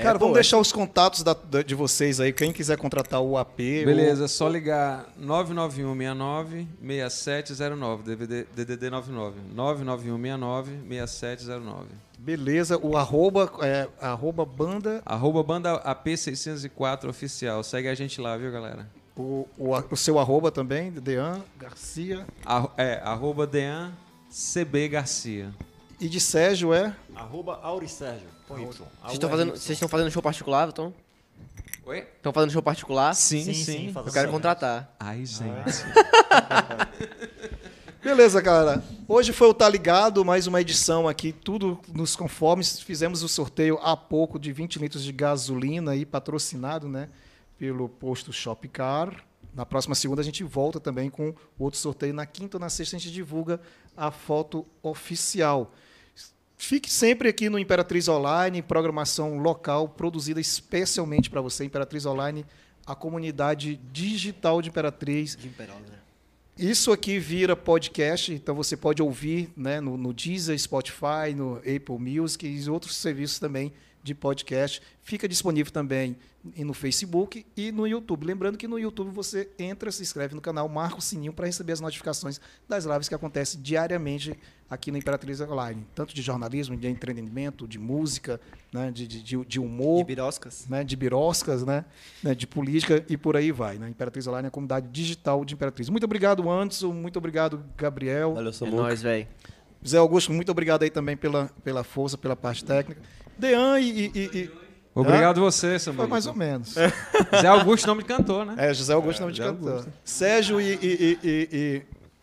Cara, vamos deixar os contatos da- da- de vocês aí. Quem quiser contratar o AP. Beleza, é só ligar 99169-6709, DVD, DDD 99. 99169-6709. ou- beleza, o arroba, é, arroba banda. Arroba banda AP604 oficial. Segue a gente lá, viu, galera? O, o, o seu arroba também, Dean Garcia. Arro- é, arroba Dean CB Garcia. E de Sérgio é. Arroba com Y. Vocês estão fazendo, vocês estão fazendo show particular, então? Oi? Estão fazendo show particular? Sim, sim. Sim, Eu quero contratar. Ai, gente. Beleza, cara. Hoje foi o Tá Ligado, mais uma edição aqui, tudo nos conformes. Fizemos o sorteio há pouco de 20 litros de gasolina aí, patrocinado, né, pelo posto Shopcar. Na próxima segunda a gente volta também com outro sorteio. Na quinta ou na sexta a gente divulga a foto oficial. Fique sempre aqui no Imperatriz Online, programação local produzida especialmente para você, Imperatriz Online, a comunidade digital de Imperatriz. Isso aqui vira podcast, então você pode ouvir né, no, no Deezer, Spotify, no Apple Music e outros serviços também de podcast. Fica disponível também no Facebook e no YouTube. Lembrando que no YouTube você entra, se inscreve no canal, marca o sininho para receber as notificações das lives que acontecem diariamente aqui no Imperatriz Online. Tanto de jornalismo, de entretenimento, de música, né, de, de, de- humor De biroscas. né, de biroscas, né, né, de política e por aí vai. Né? Imperatriz Online é a comunidade digital de Imperatriz. Muito obrigado, Anderson. Muito obrigado, Gabriel. Valeu, É Samuca. nóis, velho. Zé Augusto, muito obrigado aí também pela, pela força, pela parte técnica. Dean e. e- e- Obrigado você, foi Samuel. mais ou menos. Zé Augusto, nome de cantor, né? É, José Augusto não de José cantor. Sérgio e, e, e, e,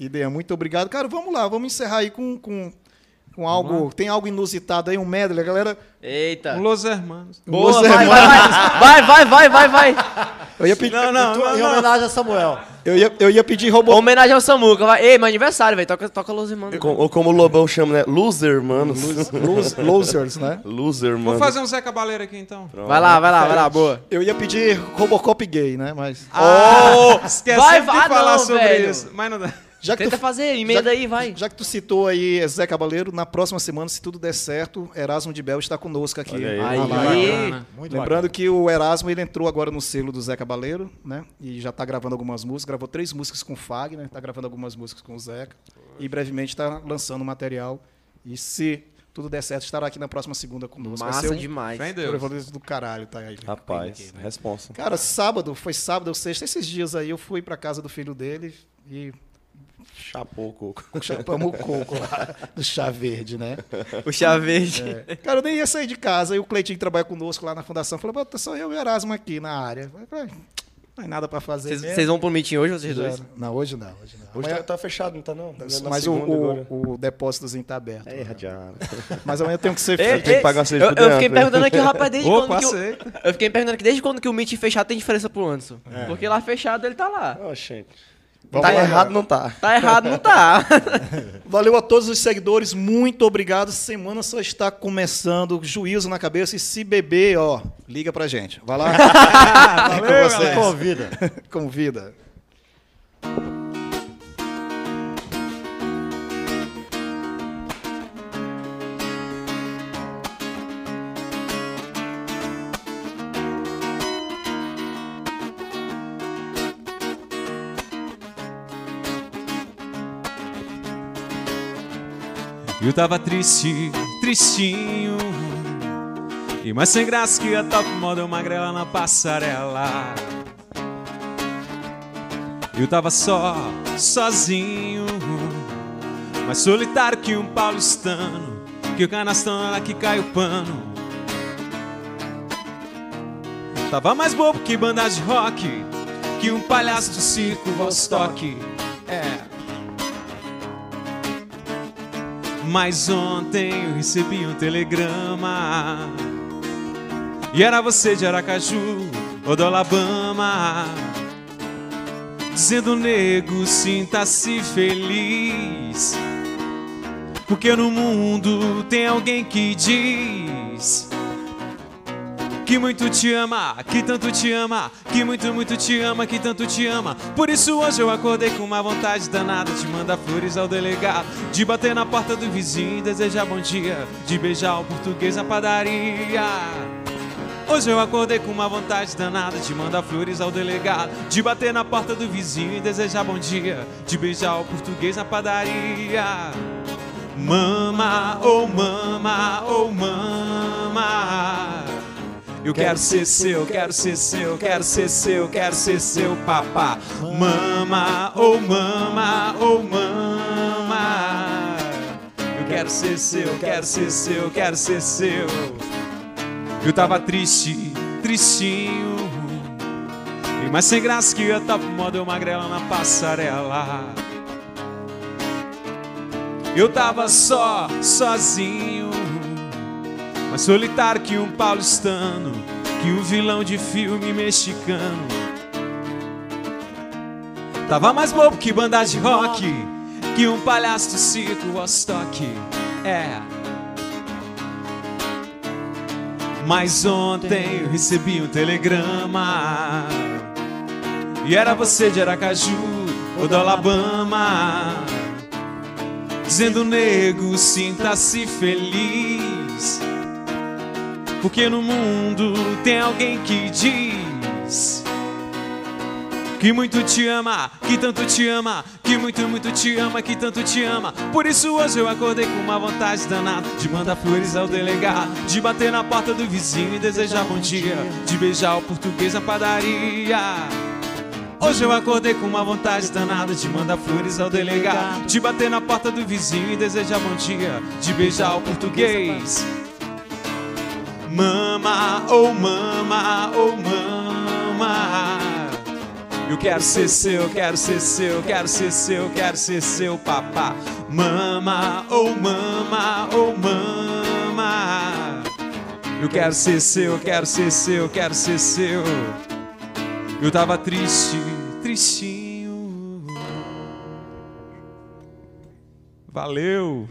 e, e Dean, muito obrigado. Cara, vamos lá, vamos encerrar aí com, com, com algo. Tem algo inusitado aí, um medley, a galera. Eita. Los Hermanos. Boa, Você- vai, vai, vai, vai, vai, vai, vai. Eu ia pedir, Não, não, não, Em homenagem a Samuel. eu ia, eu ia pedir robô. Homenagem ao Samuca, vai. Ei, meu aniversário, velho. Toca, toca Los Irmãos. Com- ou como o Lobão chama, né? Loser, mano. Los- Losers, né? Loser, mano. Vamos fazer um Zé Cabaleiro aqui, então. Vai lá, vai lá, vai lá, boa. Eu ia pedir Robocop gay, né? Mas. Oh, esquece Vai, de vai, falar não, sobre velho. isso. Mas não dá. Já que Tenta tu, fazer, emenda já- aí, vai. Já que tu citou aí Zé Cabaleiro, na próxima semana, se tudo der certo, Erasmo de Bel está conosco aqui. Olha aí. Aí. Muito Lembrando que o Erasmo ele entrou agora no selo do Zé Cabaleiro, né? E já está gravando algumas músicas. Gravou três músicas com o Fagner, está gravando algumas músicas com o Zeca. E brevemente está lançando material. E se tudo der certo, estará aqui na próxima segunda conosco. Vai Massa ser um demais. Fé em Deus. Deus. do caralho, tá aí. Rapaz, responsa. Cara, sábado, foi sábado ou sexta, esses dias aí eu fui pra casa do filho dele e Chapou o coco. chapamos o coco lá do chá verde, né? O chá verde. É. Cara, eu nem ia sair de casa. Aí o Cleitinho que trabalha conosco lá na fundação falou: "Bota só eu e o Erasmo aqui na área. Falei, não é nada pra fazer. Vocês mesmo." vocês vão pro meeting hoje, vocês dois? era. Não, hoje não. Hoje não. Hoje Amanhã- tá, tá fechado, não tá não? Na mas o, o, o depósitozinho tá aberto. É, radiado. Mas amanhã tem que ser Ei, feito. tem que pagar eu, eu fiquei perguntando aqui, rapaz, desde Opa, quando que o. Eu fiquei perguntando aqui, desde quando que o Meet fechado tem diferença pro Anderson? É. Porque lá fechado ele tá lá. Ó, gente. Vamos Tá lá, errado, não tá. Tá errado, não tá. Valeu a todos os seguidores, muito obrigado. Semana só está começando, juízo na cabeça. E se beber, ó, liga pra gente. Vai lá. É com vocês. Convida. Convida. Eu tava triste, tristinho. E mais sem graça que a top model magrela na passarela. Eu tava só, sozinho. Mais solitário que um paulistano. Que o canastão lá que cai o pano. Tava mais bobo que banda de rock. Que um palhaço do circo Vostok. Mas ontem eu recebi um telegrama. E era você de Aracaju ou do Alabama Dizendo nego, sinta-se feliz. Porque no mundo tem alguém que diz que muito te ama, que tanto te ama, que muito, muito te ama, que tanto te ama. Por isso hoje eu acordei com uma vontade danada de mandar flores ao delegado, de bater na porta do vizinho e desejar bom dia, de beijar o português na padaria. Hoje eu acordei com uma vontade danada de mandar flores ao delegado, de bater na porta do vizinho e desejar bom dia, de beijar o português na padaria. Mama, oh mama, oh mama. Eu quero ser seu, quero ser seu, quero ser seu, quero ser seu papá. Mama, oh mama, oh mama. Eu quero ser seu, quero ser seu, quero ser seu. Eu tava triste, tristinho. E mais sem graça que a top model magrela na passarela. Eu tava só, sozinho. Mais solitário que um paulistano. Que um vilão de filme mexicano. Tava mais bobo que banda de rock. Que um palhaço do circo Vostok. É. Mas ontem eu recebi um telegrama E era você de Aracaju ou do Alabama Dizendo nego, sinta-se feliz Porque no mundo tem alguém que diz que muito te ama, que tanto te ama, que muito, muito te ama, que tanto te ama. Por isso hoje eu acordei com uma vontade danada de mandar flores ao delegado, de bater na porta do vizinho e desejar bom dia, de beijar o português na padaria. Hoje eu acordei com uma vontade danada de mandar flores ao delegado, de bater na porta do vizinho e desejar bom dia, de beijar o português. Mama, oh mama, oh mama. Eu quero ser seu, quero ser seu, quero ser seu, quero ser seu papá. Mama, oh mama, oh mama. Eu quero ser seu, quero ser seu, quero ser seu. Eu tava triste, tristinho. Valeu.